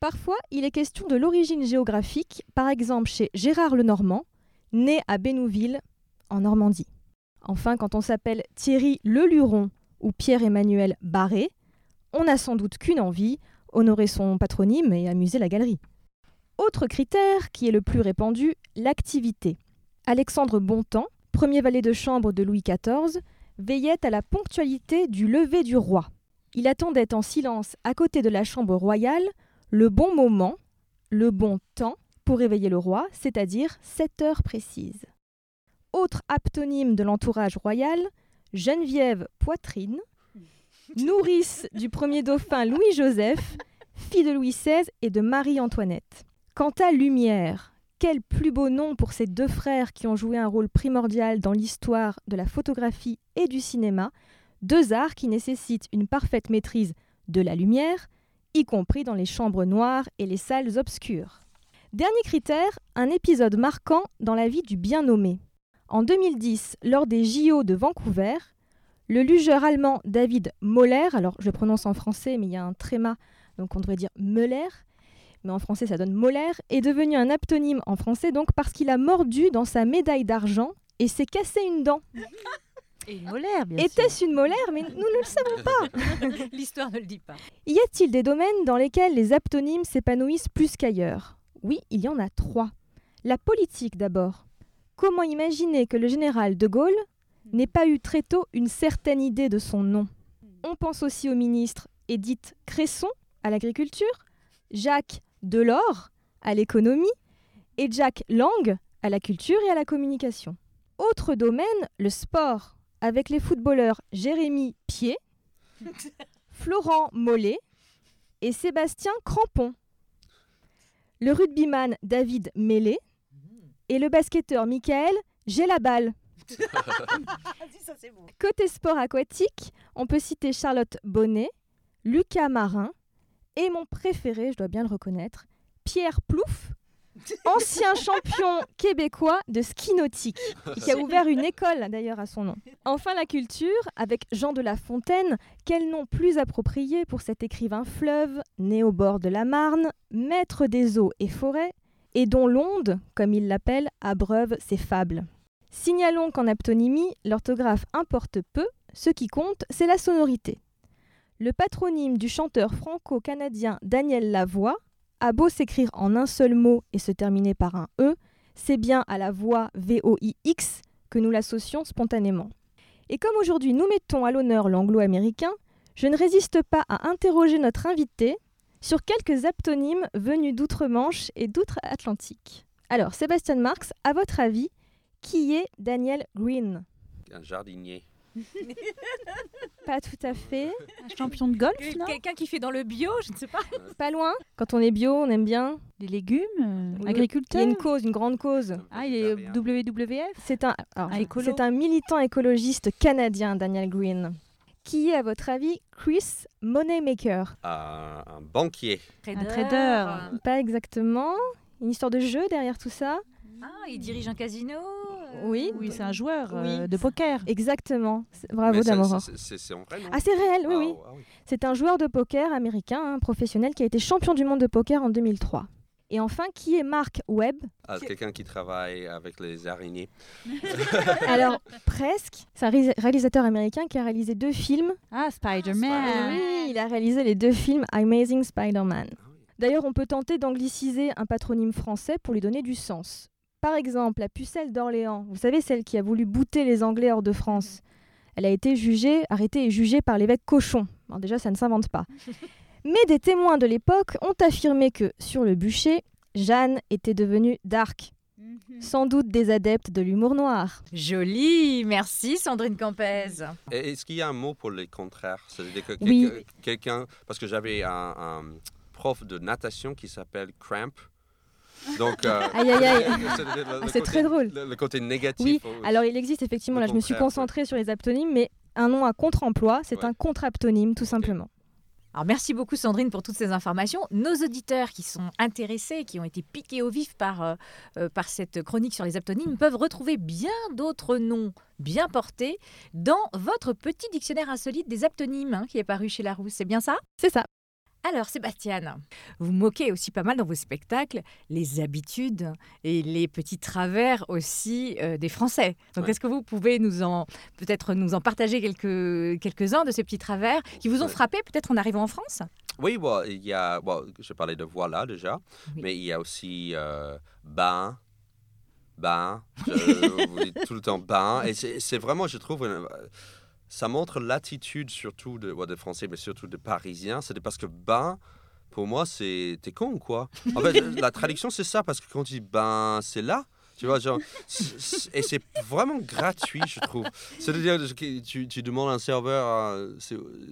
Parfois, il est question de l'origine géographique, par exemple chez Gérard Lenormand, né à Bénouville, en Normandie. Enfin, quand on s'appelle Thierry Leluron ou Pierre-Emmanuel Barré, on n'a sans doute qu'une envie, honorer son patronyme et amuser la galerie. Autre critère qui est le plus répandu, l'activité. Alexandre Bontemps, premier valet de chambre de Louis XIV, veillait à la ponctualité du lever du roi. Il attendait en silence à côté de la chambre royale le bon moment, le bon temps pour réveiller le roi, c'est-à-dire 7 heures précises. Autre aptonyme de l'entourage royal, Geneviève Poitrine, *laughs* nourrice du premier dauphin Louis-Joseph, fille de Louis XVI et de Marie-Antoinette. Quant à Lumière, quel plus beau nom pour ces deux frères qui ont joué un rôle primordial dans l'histoire de la photographie et du cinéma, deux arts qui nécessitent une parfaite maîtrise de la lumière, y compris dans les chambres noires et les salles obscures. Dernier critère, un épisode marquant dans la vie du bien nommé. En 2010, lors des JO de Vancouver, le lugeur allemand David Moller, alors je prononce en français mais il y a un tréma, donc on devrait dire Möller, mais en français ça donne Moller, est devenu un aptonyme en français donc parce qu'il a mordu dans sa médaille d'argent et s'est cassé une dent. Et une molaire, bien sûr. Était-ce une molaire? Mais nous ne le savons pas. *laughs* L'histoire ne le dit pas. Y a-t-il des domaines dans lesquels les aptonymes s'épanouissent plus qu'ailleurs? Oui, il y en a trois. La politique d'abord. Comment imaginer que le général de Gaulle n'ait pas eu très tôt une certaine idée de son nom? On pense aussi au ministre Édith Cresson à l'agriculture, Jacques Delors à l'économie et Jack Lang à la culture et à la communication. Autre domaine, le sport, avec les footballeurs Jérémy Pied, *laughs* Florent Mollet et Sébastien Crampon. Le rugbyman David Mélé et le basketteur Michael J'ai la balle. Côté sport aquatique, on peut citer Charlotte Bonnet, Lucas Marin et mon préféré, je dois bien le reconnaître, Pierre Plouf, *laughs* ancien champion québécois de ski nautique, qui a ouvert une école d'ailleurs à son nom. Enfin la culture, avec Jean de La Fontaine, quel nom plus approprié pour cet écrivain fleuve, né au bord de la Marne, maître des eaux et forêts, et dont l'onde, comme il l'appelle, abreuve ses fables. Signalons qu'en aptonymie, l'orthographe importe peu, ce qui compte, c'est la sonorité. Le patronyme du chanteur franco-canadien Daniel Lavoie a beau s'écrire en un seul mot et se terminer par un E, c'est bien à la voix VOIX que nous l'associons spontanément. Et comme aujourd'hui nous mettons à l'honneur l'anglo-américain, je ne résiste pas à interroger notre invité sur quelques aptonymes venus d'outre-Manche et d'outre-Atlantique. Alors, Sébastien Marx, à votre avis, qui est Daniel Green? Un jardinier. *laughs* Pas tout à fait. Un champion de golf, non Quelqu'un qui fait dans le bio, je ne sais pas. *laughs* Pas loin. Quand on est bio, on aime bien. Les légumes, euh, Oui, agriculteur. Il y a une cause, une grande cause. Ah, il est WWF C'est un, alors, écolo. c'est un militant écologiste canadien, Daniel Green. Qui est, à votre avis, Chris Moneymaker Un, un banquier. Un trader. Pas exactement. Une histoire de jeu derrière tout ça. Ah, il dirige un casino Oui. Oui, c'est un joueur euh, de poker. Exactement. C'est- Bravo Damora. c'est- en vrai, non Ah, c'est réel, oui, Ah, oui. ah oui. C'est un joueur de poker américain, un professionnel, qui a été champion du monde de poker en 2003. Et enfin, qui est Mark Webb Ah, Quelqu'un qui travaille avec les araignées. *laughs* Alors, presque. C'est un réalis- réalisateur américain qui a réalisé deux films. Ah, Spider-Man. Oui, il a réalisé les deux films Amazing Spider-Man. D'ailleurs, on peut tenter d'angliciser un patronyme français pour lui donner du sens. Par exemple, la pucelle d'Orléans, vous savez, celle qui a voulu bouter les Anglais hors de France. Elle a été jugée, arrêtée et jugée par l'évêque Cochon. Alors déjà, ça ne s'invente pas. *laughs* Mais des témoins de l'époque ont affirmé que, sur le bûcher, Jeanne était devenue dark. Sans doute des adeptes de l'humour noir. Joli, merci Sandrine Campez. Et Est-ce qu'il y a un mot pour les contraires? C'est-à-dire que Oui. quelqu'un- quelqu'un, parce que j'avais un, un prof de natation qui s'appelle Cramp. Donc, euh, Aïe, aïe, aïe. Ah, c'est très drôle. Le, le côté négatif. Oui, alors il existe effectivement, là je me suis concentrée sur les aptonymes, mais un nom à contre-emploi, c'est un contre-aptonyme tout simplement. Alors merci beaucoup Sandrine pour toutes ces informations. Nos auditeurs qui sont intéressés, qui ont été piqués au vif par, euh, euh, par cette chronique sur les aptonymes, peuvent retrouver bien d'autres noms bien portés dans votre petit dictionnaire insolite des aptonymes hein, qui est paru chez Larousse. C'est bien ça? C'est ça. Alors Sébastien, vous moquez aussi pas mal dans vos spectacles les habitudes et les petits travers aussi euh, des Français. Donc est-ce que vous pouvez nous en peut-être nous en partager quelques quelques-uns de ces petits travers qui vous ont frappé peut-être en arrivant en France? Oui, bon, il y a. Bon, je parlais de voilà déjà, mais il y a aussi euh, je- *laughs* vous dites tout le temps ben. Et c'est c'est vraiment, je trouve, une- ça montre l'attitude surtout de, des Français, mais surtout des Parisiens. C'est parce que ben. Pour moi, c'est t'es con quoi? En fait, la traduction c'est ça parce que quand tu dis ben, c'est là. Tu vois, et c'est vraiment gratuit, je trouve. C'est-à-dire que tu, tu demandes à un serveur euh,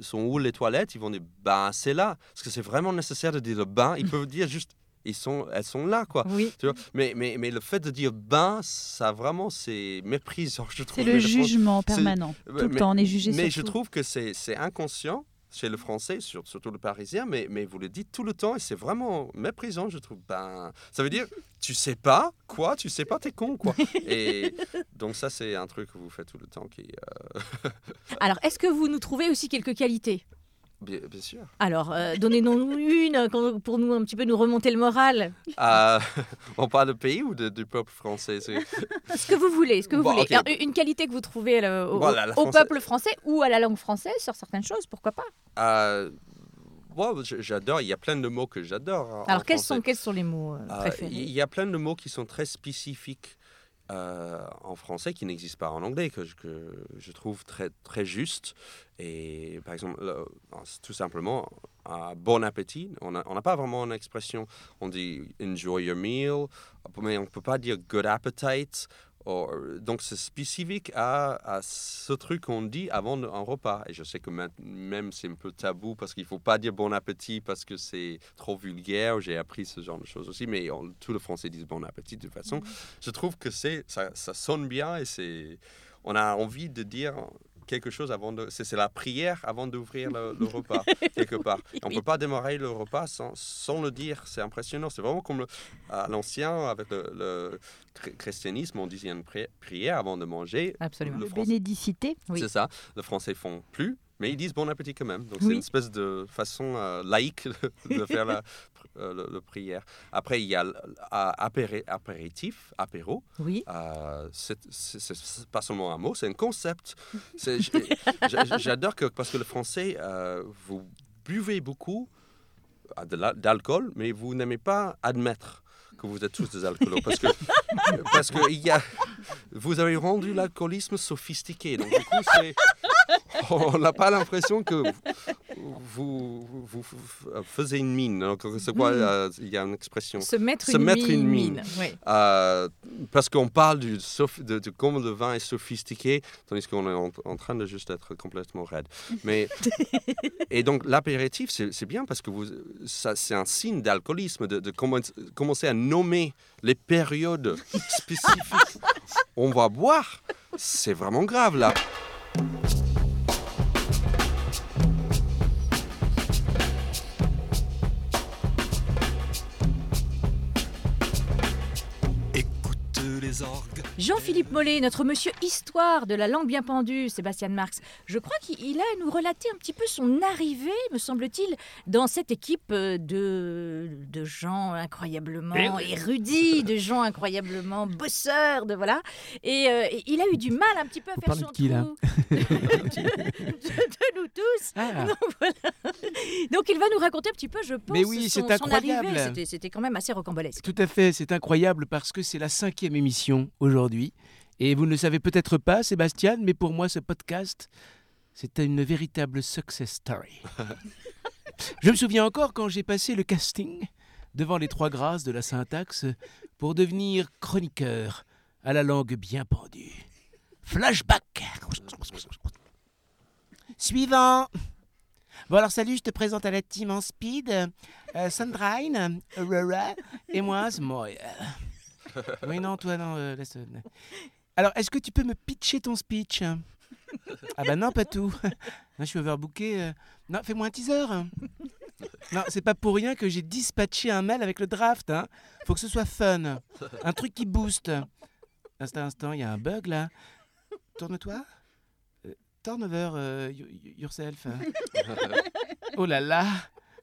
sont où les toilettes, ils vont dire ben c'est là. Parce que c'est vraiment nécessaire de dire le ben. Ils peuvent dire juste ils sont, elles sont là quoi. Oui. Tu vois mais, mais, mais le fait de dire ben, ça vraiment c'est méprisant, je trouve. le Mais France- jugement c'est- permanent. Tout le mais- temps, on est jugé Mais je trouve que c'est c'est inconscient chez le français, sur- surtout le parisien, mais, mais vous le dites tout le temps et c'est vraiment méprisant, je trouve. Ben, ça veut dire, *laughs* tu sais pas quoi, tu sais pas, t'es con, quoi. *laughs* Et donc ça, c'est un truc que vous faites tout le temps qui... euh, *laughs* Alors est-ce que vous nous trouvez aussi quelques qualités? Bien, bien sûr. Alors euh, donnez-nous une euh, pour nous un petit peu nous remonter le moral. Euh, *laughs* on parle de pays ou de- du peuple français Ce que vous voulez, ce que vous Bon, voulez. Alors, une qualité que vous trouvez au, Voilà, peuple français ou à la langue française sur certaines choses, pourquoi pas? Euh, j'adore, il y a plein de mots que j'adore. en Alors quels français. sont, quels sont les mots préférés? Il y a plein de mots qui sont très spécifiques euh, en français qui n'existent pas en anglais, que je, que je trouve très, très justes. Et par exemple, le- c'est tout simplement, euh, bon appétit, on n'a pas vraiment une expression. On dit enjoy your meal, mais on ne peut pas dire good appetite. Donc c'est spécifique à, à ce truc qu'on dit avant un repas. Et je sais que même c'est un peu tabou parce qu'il ne faut pas dire bon appétit parce que c'est trop vulgaire. J'ai appris ce genre de choses aussi, mais on- tous les Français disent bon appétit de toute façon. Je trouve que c'est ça, ça sonne bien et c'est on a envie de dire quelque chose avant de c'est c'est la prière avant d'ouvrir le, le repas *laughs* quelque part. Et on peut pas démarrer le repas sans, sans le dire. C'est impressionnant. C'est vraiment comme le- à l'ancien avec le, le chr- christianisme, on disait une pri- prière avant de manger. Absolument. Le Le Français- bénédicité. c'est ça. Les Français font plus, mais ils disent bon appétit quand même. Donc c'est une espèce de façon euh, laïque *laughs* de faire la, euh, le- le prière. Après, il y a apéré- apéritif, apéro. Oui. Euh, c'est pas seulement un mot, c'est un concept. *laughs* J'adore que parce que le français, euh, vous buvez beaucoup d'alcool, mais vous n'aimez pas admettre que vous êtes tous des alcoolos parce que parce que il y a vous avez rendu l'alcoolisme sophistiqué donc du coup c'est *laughs* on n'a pas l'impression que vous, vous, faisiez une mine c'est quoi Mm. euh, il y a une expression Se mettre une mine, oui. Euh, parce qu'on parle du de, de comment le vin est sophistiqué, tandis qu'on est en, en train de juste être complètement raide. Mais, *laughs* et donc l'apéritif, c'est bien parce que c'est un signe d'alcoolisme, de, de commen- commencer à nommer les périodes spécifiques. *laughs* On va boire, c'est vraiment grave là. Orgues. Jean-Philippe Mollet, notre monsieur histoire de la langue bien pendue, Sébastien Marx, je crois qu'il a à nous relater un petit peu son arrivée, me semble-t-il, dans cette équipe euh, de, de gens incroyablement oui. érudits, de gens incroyablement bosseurs, de voilà. Et, euh, et il a eu du mal un petit peu à faire son de qui, là trou *laughs* de, de nous tous. Ah. *laughs* Donc, voilà. Donc il va nous raconter un petit peu, je pense, Mais oui, son, arrivée. C'était quand même assez rocambolesque. Tout à fait, c'est incroyable parce que c'est la cinquième émission aujourd'hui. Et vous ne le savez peut-être pas, Sébastien, mais pour moi, ce podcast, c'est une véritable success story. *laughs* Je me souviens encore quand j'ai passé le casting devant les trois grâces de la syntaxe pour devenir chroniqueur à la langue bien pendue. Flashback Suivant Bon alors salut, je te présente à la team en speed. Euh, Sandrine, Aurora et moi, Smoy. *laughs* Oui, non, toi, non, euh, laisse. Alors, est-ce que tu peux me pitcher ton speech? Ah bah non, pas tout. *laughs* Je suis overbooké. euh. Non, fais-moi un teaser. Non, c'est pas pour rien que j'ai dispatché un mail avec le draft. Hein. Faut que ce soit fun. Un truc qui booste. Instant, instant, il y a un bug là. Tourne-toi. Euh, Turn over euh, y- y- yourself. Oh là là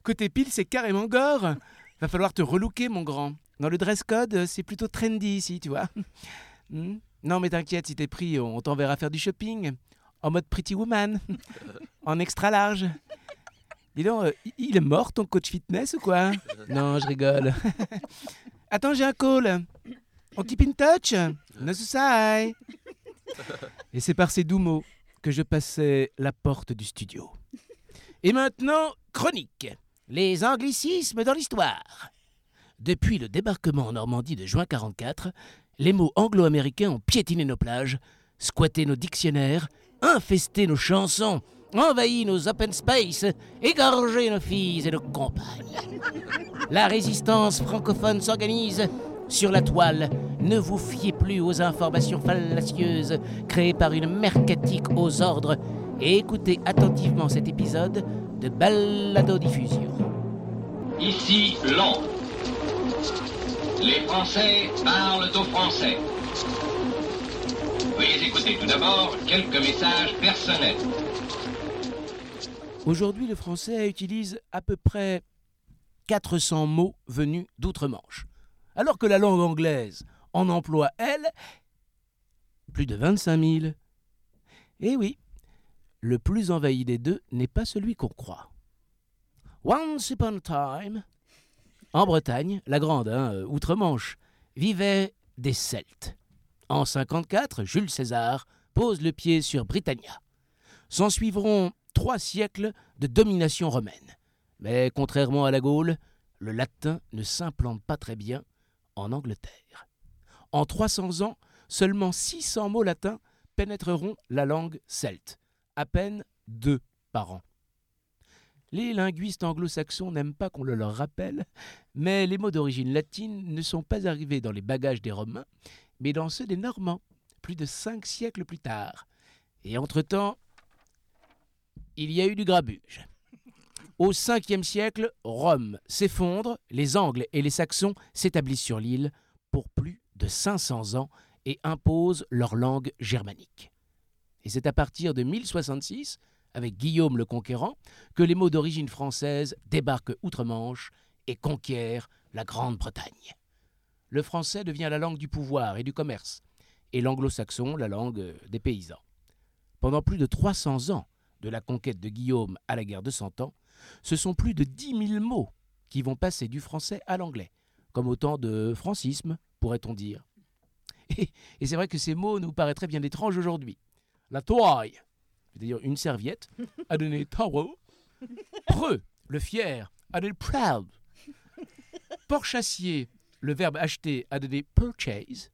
Côté pile, c'est carrément gore Va falloir te relooker, mon grand. Dans le dress code, euh, c'est plutôt trendy ici, tu vois. *laughs* Hmm? Non, mais t'inquiète, si t'es pris, on t'enverra faire du shopping. En mode Pretty Woman. *laughs* en extra large. Dis donc, euh, il est mort ton coach fitness ou quoi? *laughs* Non, je rigole. Attends, j'ai un call. On keep in touch? No suicide. Et c'est par ces doux mots que je passais la porte du studio. Et maintenant, chronique. Les anglicismes dans l'histoire. Depuis le débarquement en Normandie de juin 44, les mots anglo-américains ont piétiné nos plages, squatté nos dictionnaires, infesté nos chansons, envahi nos open space, égorgé nos filles et nos compagnes. La résistance francophone s'organise. Sur la toile, ne vous fiez plus aux informations fallacieuses créées par une mercatique aux ordres et écoutez attentivement cet épisode de Balado-diffusion. Ici Londres. Les Français parlent aux Français. Veuillez écouter tout d'abord quelques messages personnels. Aujourd'hui, le français utilise à peu près 400 mots venus d'outre-Manche, alors que la langue anglaise en emploie, elle, plus de 25 000. Eh oui, le plus envahi des deux n'est pas celui qu'on croit. Once upon a time, en Bretagne, la grande, hein, euh, outre-Manche, vivaient des Celtes. En 54, Jules César pose le pied sur Britannia. S'en suivront trois siècles de domination romaine. Mais contrairement à la Gaule, le latin ne s'implante pas très bien en Angleterre. En 300 ans, seulement 600 mots latins pénétreront la langue celte, à peine deux par an. Les linguistes anglo-saxons n'aiment pas qu'on le leur rappelle, mais les mots d'origine latine ne sont pas arrivés dans les bagages des Romains, mais dans ceux des Normands, plus de cinq siècles plus tard. Et entre-temps, il y a eu du grabuge. Au 5e siècle, Rome s'effondre, les Angles et les Saxons s'établissent sur l'île pour plus de 500 ans et imposent leur langue germanique. Et c'est à partir de 1066, avec Guillaume le Conquérant, que les mots d'origine française débarquent outre-Manche et conquièrent la Grande-Bretagne. Le français devient la langue du pouvoir et du commerce, et l'anglo-saxon la langue euh, des paysans. Pendant plus de 300 ans, de la conquête de Guillaume à la guerre de Cent Ans, ce sont plus de 10 000 mots qui vont passer du français à l'anglais, comme autant de francisme, pourrait-on dire. *laughs* Et, et c'est vrai que ces mots nous paraîtraient bien étranges aujourd'hui. La toile, c'est-à-dire une serviette, a donné towel. Preux, le fier, a donné proud. Porchassier, le verbe acheter, a donné purchase.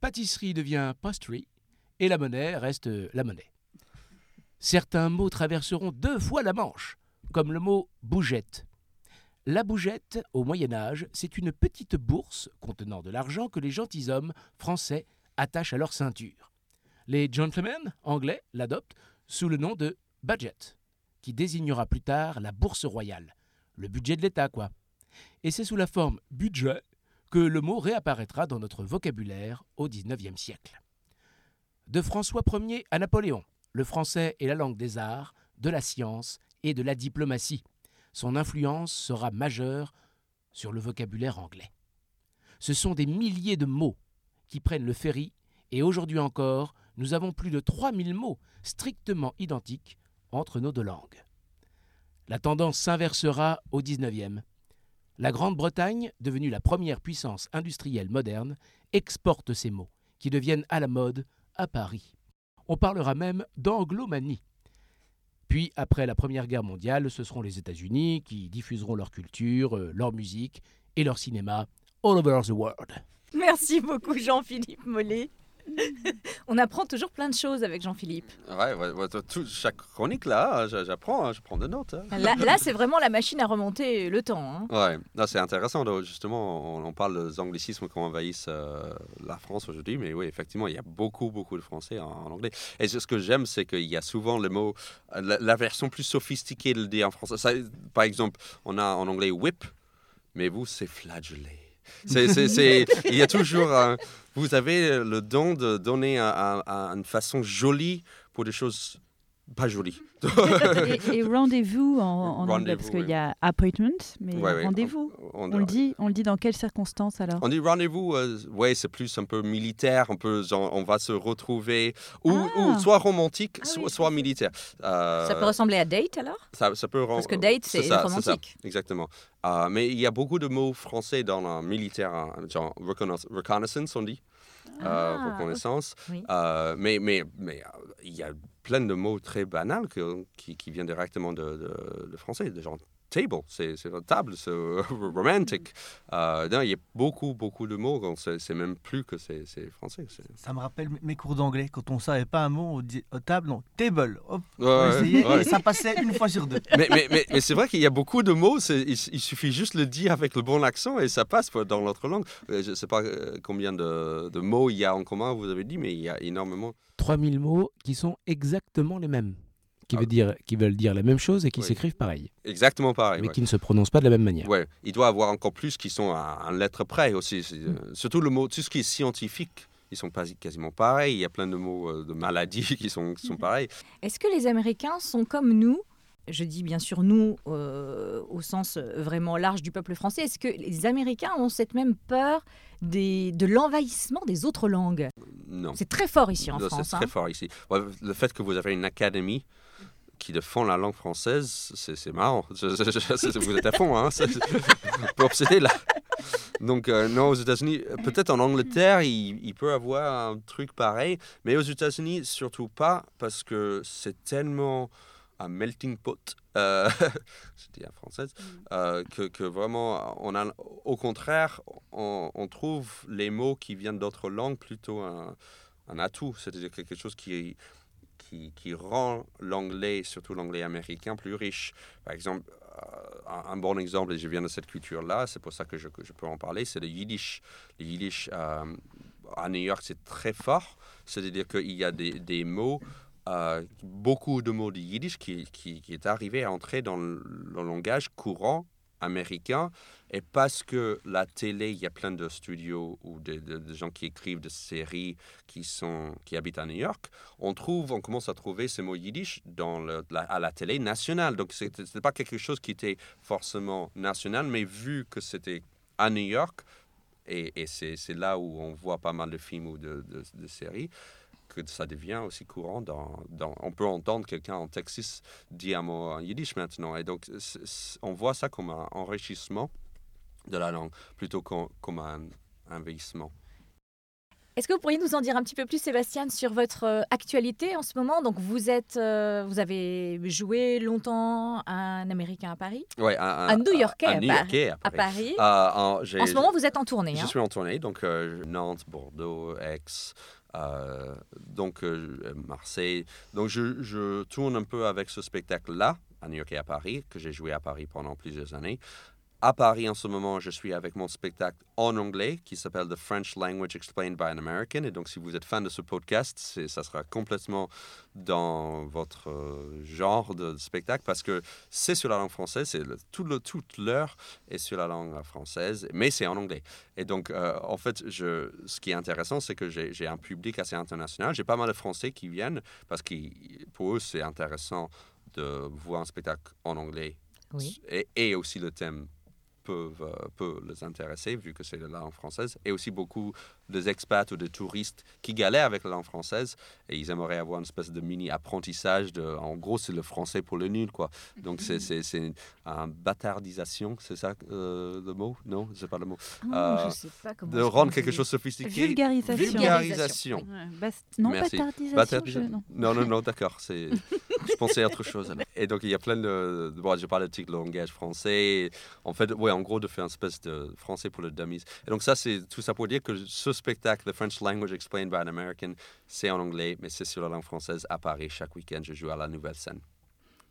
Pâtisserie devient pastry. Et la monnaie reste la monnaie. Certains mots traverseront deux fois la Manche, comme le mot bougette. La bougette, au Moyen Âge, c'est une petite bourse contenant de l'argent que les gentilshommes français attachent à leur ceinture. Les gentlemen anglais l'adoptent sous le nom de budget, qui désignera plus tard la bourse royale, le budget de l'État, quoi. Et c'est sous la forme budget que le mot réapparaîtra dans notre vocabulaire au XIXe siècle. De François Ier à Napoléon, le français est la langue des arts, de la science et de la diplomatie. Son influence sera majeure sur le vocabulaire anglais. Ce sont des milliers de mots qui prennent le ferry et aujourd'hui encore, nous avons plus de 3000 mots strictement identiques entre nos deux langues. La tendance s'inversera au XIXe. La Grande-Bretagne, devenue la première puissance industrielle moderne, exporte ces mots, qui deviennent à la mode à Paris. On parlera même d'anglomanie. Puis, après la Première Guerre mondiale, ce seront les États-Unis qui diffuseront leur culture, euh, leur musique et leur cinéma all over the world. Merci beaucoup Jean-Philippe Mollet. On apprend toujours plein de choses avec Jean-Philippe. Ouais, ouais, ouais, tout- chaque chronique là, j'a- j'apprends, hein, je prends des notes. hein. Là, là, c'est vraiment la machine à remonter le temps. hein. Ouais, c'est intéressant. donc, justement, on, on parle des anglicismes qui envahissent euh, la France aujourd'hui, mais oui, effectivement, il y a beaucoup, beaucoup de français en, en anglais. Et ce que j'aime, c'est qu'il y a souvent le mot, la, la version plus sophistiquée de le dire en français. Ça, par exemple, on a en anglais whip, mais vous, c'est c'est- il y a toujours, un- vous avez le don de donner un- un- un- une façon jolie pour des choses pas jolies. *laughs* et, et rendez-vous en, en anglais, parce qu'il oui. y a appointment, mais Ouais, rendez-vous. on- On, le dit, on le dit dans quelles circonstances alors? On dit rendez-vous, euh, ouais, c'est plus un peu militaire, un peu genre on va se retrouver, ou, ou soit romantique, soit, soit militaire. Euh, Ah. Ça peut ressembler à date alors? ça, ça peut Parce que date, c'est ça, romantique. exactement. Euh, mais il y a beaucoup de mots français dans le militaire, hein, genre reconna- reconnaissance, on dit, euh, Ah, reconnaissance. oui. Euh, mais mais, mais euh, il y a plein de mots très banals que- qui, qui viennent directement de, de, de français, de genre table, c'est table, c'est *laughs* romantic. Euh, non, il y a beaucoup, beaucoup de mots, on sait- c'est même plus que c'est c'est français. Ça me rappelle mes cours d'anglais. Quand on savait pas un mot, on dit euh, table, non, table. Hop, Ouais, on ouais, essayait ouais. et ça passait une fois sur deux. mais mais, mais, mais c'est vrai qu'il y a beaucoup de mots, il, il suffit juste de le dire avec le bon accent et ça passe dans l'autre langue. Euh, Je ne sais pas euh, combien de, de mots il y a en commun, vous avez dit, mais il y a énormément. 3000 mots qui sont exactement les mêmes, qui, veut dire, qui veulent dire la même chose et qui Oui. s'écrivent pareil, Exactement pareil. mais ouais. qui ne se prononcent pas de la même manière. Ouais, il doit y avoir encore plus qui sont à, à lettre près aussi. c'est, euh, surtout le mot, tout ce qui est scientifique, ils sont pas quasiment pareils. Il y a plein de mots euh, de maladies *laughs* qui sont, qui sont pareils. Est-ce que les Américains sont comme nous? Je dis bien sûr nous euh, au sens vraiment large du peuple français. Est-ce que les Américains ont cette même peur des, de l'envahissement des autres langues? Non. C'est très fort ici en Non, France. C'est très hein. fort ici. Le fait que vous avez une académie qui défend la langue française, c'est marrant. Je- je- je- vous êtes à fond, hein. Peu obsédé là. Donc, euh, non, aux États-Unis, peut-être en Angleterre, il, il peut avoir un truc pareil, mais aux États-Unis, surtout pas, parce que c'est tellement un melting pot, euh, *laughs* je dis en française, euh, que, que vraiment, on a, au contraire, on, on trouve les mots qui viennent d'autres langues plutôt un, un atout, c'est-à-dire quelque chose qui, qui, rend l'anglais, surtout l'anglais américain, plus riche. Par exemple, euh, un, bon exemple, et je viens de cette culture-là, c'est pour ça que je, peux en parler, c'est le yiddish. Le yiddish, euh, à New York, c'est très fort, c'est-à-dire qu'il y a des, mots euh, beaucoup de mots de yiddish qui, est arrivé à entrer dans le langage courant américain. Et parce que la télé, il y a plein de studios ou de, de- gens qui écrivent des séries qui, sont, qui habitent à New York, on, trouve, on commence à trouver ces mots yiddish dans le- à la télé nationale. Donc, ce n'était pas quelque chose qui était forcément national, mais vu que c'était à New York, et, et c'est là où on voit pas mal de films ou de- de séries, que ça devient aussi courant. Dans, dans- on peut entendre quelqu'un en Texas dire un mot en yiddish maintenant. Et donc, on voit ça comme un enrichissement de la langue plutôt qu'en- comme un envahissement. Est-ce que vous pourriez nous en dire un petit peu plus, Sébastien, sur votre euh, actualité en ce moment? Donc, vous êtes, euh, vous avez joué longtemps un Américain à Paris, Ouais, un, un New-Yorkais un à, Paris. à Paris. Euh, en, ce moment, vous êtes en tournée. Je hein? suis en tournée, donc euh, Nantes, Bordeaux, Aix, euh, donc euh, Marseille. Donc je, je tourne un peu avec ce spectacle-là, à New York et à Paris, que j'ai joué à Paris pendant plusieurs années. À Paris, en ce moment, je suis avec mon spectacle en anglais qui s'appelle The French Language Explained by an American. Et donc, si vous êtes fan de ce podcast, ça sera complètement dans votre euh, genre de spectacle parce que c'est sur la langue française, c'est le- tout le, toute l'heure est sur la langue française, mais c'est en anglais. Et donc, euh, en fait, je, ce qui est intéressant, c'est que j'ai j'ai un public assez international. J'ai pas mal de Français qui viennent parce que pour eux, c'est intéressant de voir un spectacle en anglais Oui. et, et aussi le thème peuvent, euh, peut les intéresser vu que c'est la langue française et aussi beaucoup des expats ou des touristes qui galèrent avec la langue française et ils aimeraient avoir une espèce de mini apprentissage de en gros c'est le français pour le nul quoi donc c'est *laughs* c'est c'est un bâtardisation c'est ça euh, le mot? Non c'est pas le mot Oh, je sais pas comment de rendre quelque chose de sophistiqué Vulgarisation. vulgarisation Ouais, bas- non, Merci. bâtardisation, Bâtardisa- je- non. non non non *laughs* d'accord c'est je pensais à autre chose. alors. Et donc, il y a plein de. Bon, je parle de langage français. En fait, ouais, en gros, de faire une espèce de français pour le dummies. Et donc, ça, c'est tout ça pour dire que ce spectacle, The French Language Explained by an American, c'est en anglais, mais c'est sur la langue française à Paris. Chaque week-end, je joue à la nouvelle scène.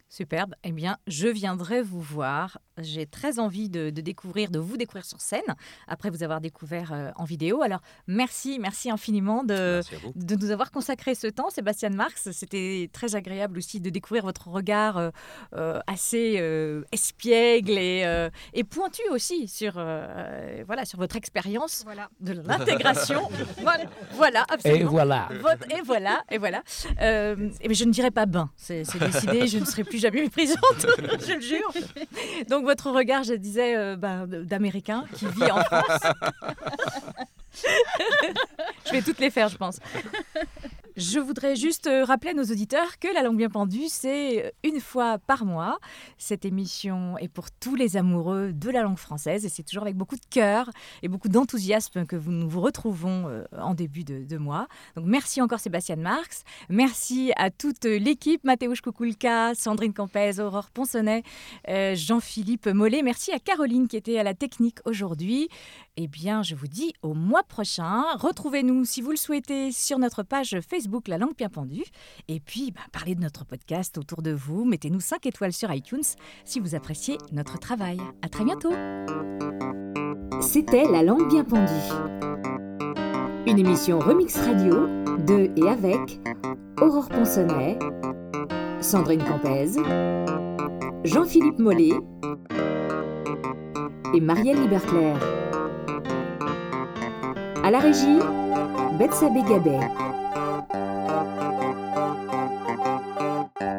Superbe. Eh bien, je viendrai vous voir. J'ai très envie de, de découvrir, de vous découvrir sur scène, après vous avoir découvert euh, en vidéo. Alors, merci, merci infiniment de, Merci de nous avoir consacré ce temps, Sébastien Marx. C'était très agréable aussi de découvrir votre regard euh, euh, assez euh, espiègle et, euh, et pointu aussi sur, euh, voilà, sur votre expérience de l'intégration. *laughs* voilà, voilà, absolument. Et voilà. Votre- et voilà, et voilà. Euh, et mais je ne dirai pas bain, c'est c'est décidé, je ne serai plus jamais méprisante, *laughs* je le jure. Donc votre regard, je disais, euh, ben, d'américain qui vit en France. *laughs* je vais toutes les faire, je pense. Je voudrais juste euh, rappeler à nos auditeurs que La langue bien pendue, c'est euh, une fois par mois. Cette émission est pour tous les amoureux de la langue française et c'est toujours avec beaucoup de cœur et beaucoup d'enthousiasme que nous vous retrouvons euh, en début de, mois. Donc merci encore Sébastien Marx. Merci à toute l'équipe, Mathéouche Kukulka, Sandrine Campez, Aurore Ponsonnet, Jean-Philippe Mollet. Merci à Caroline qui était à la technique aujourd'hui. Eh bien, je vous dis au mois prochain. Retrouvez-nous, si vous le souhaitez, sur notre page Facebook La Langue Bien Pendue. Et puis, bah, parlez de notre podcast autour de vous. Mettez-nous 5 étoiles sur iTunes si vous appréciez notre travail. À très bientôt. C'était La langue bien pendue. Une émission remix radio de et avec Aurore Ponsonnet, Sandrine Campez, Jean-Philippe Mollet et Marielle Liberclair. À la régie, Betsabé Gabet.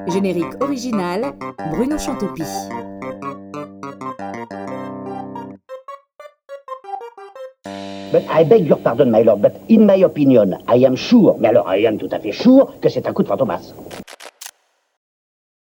Générique original, Bruno Chantopie. But I beg your pardon, my lord, but in my opinion, I am sure, mais alors I am tout à fait sure, que c'est un coup de fantomas.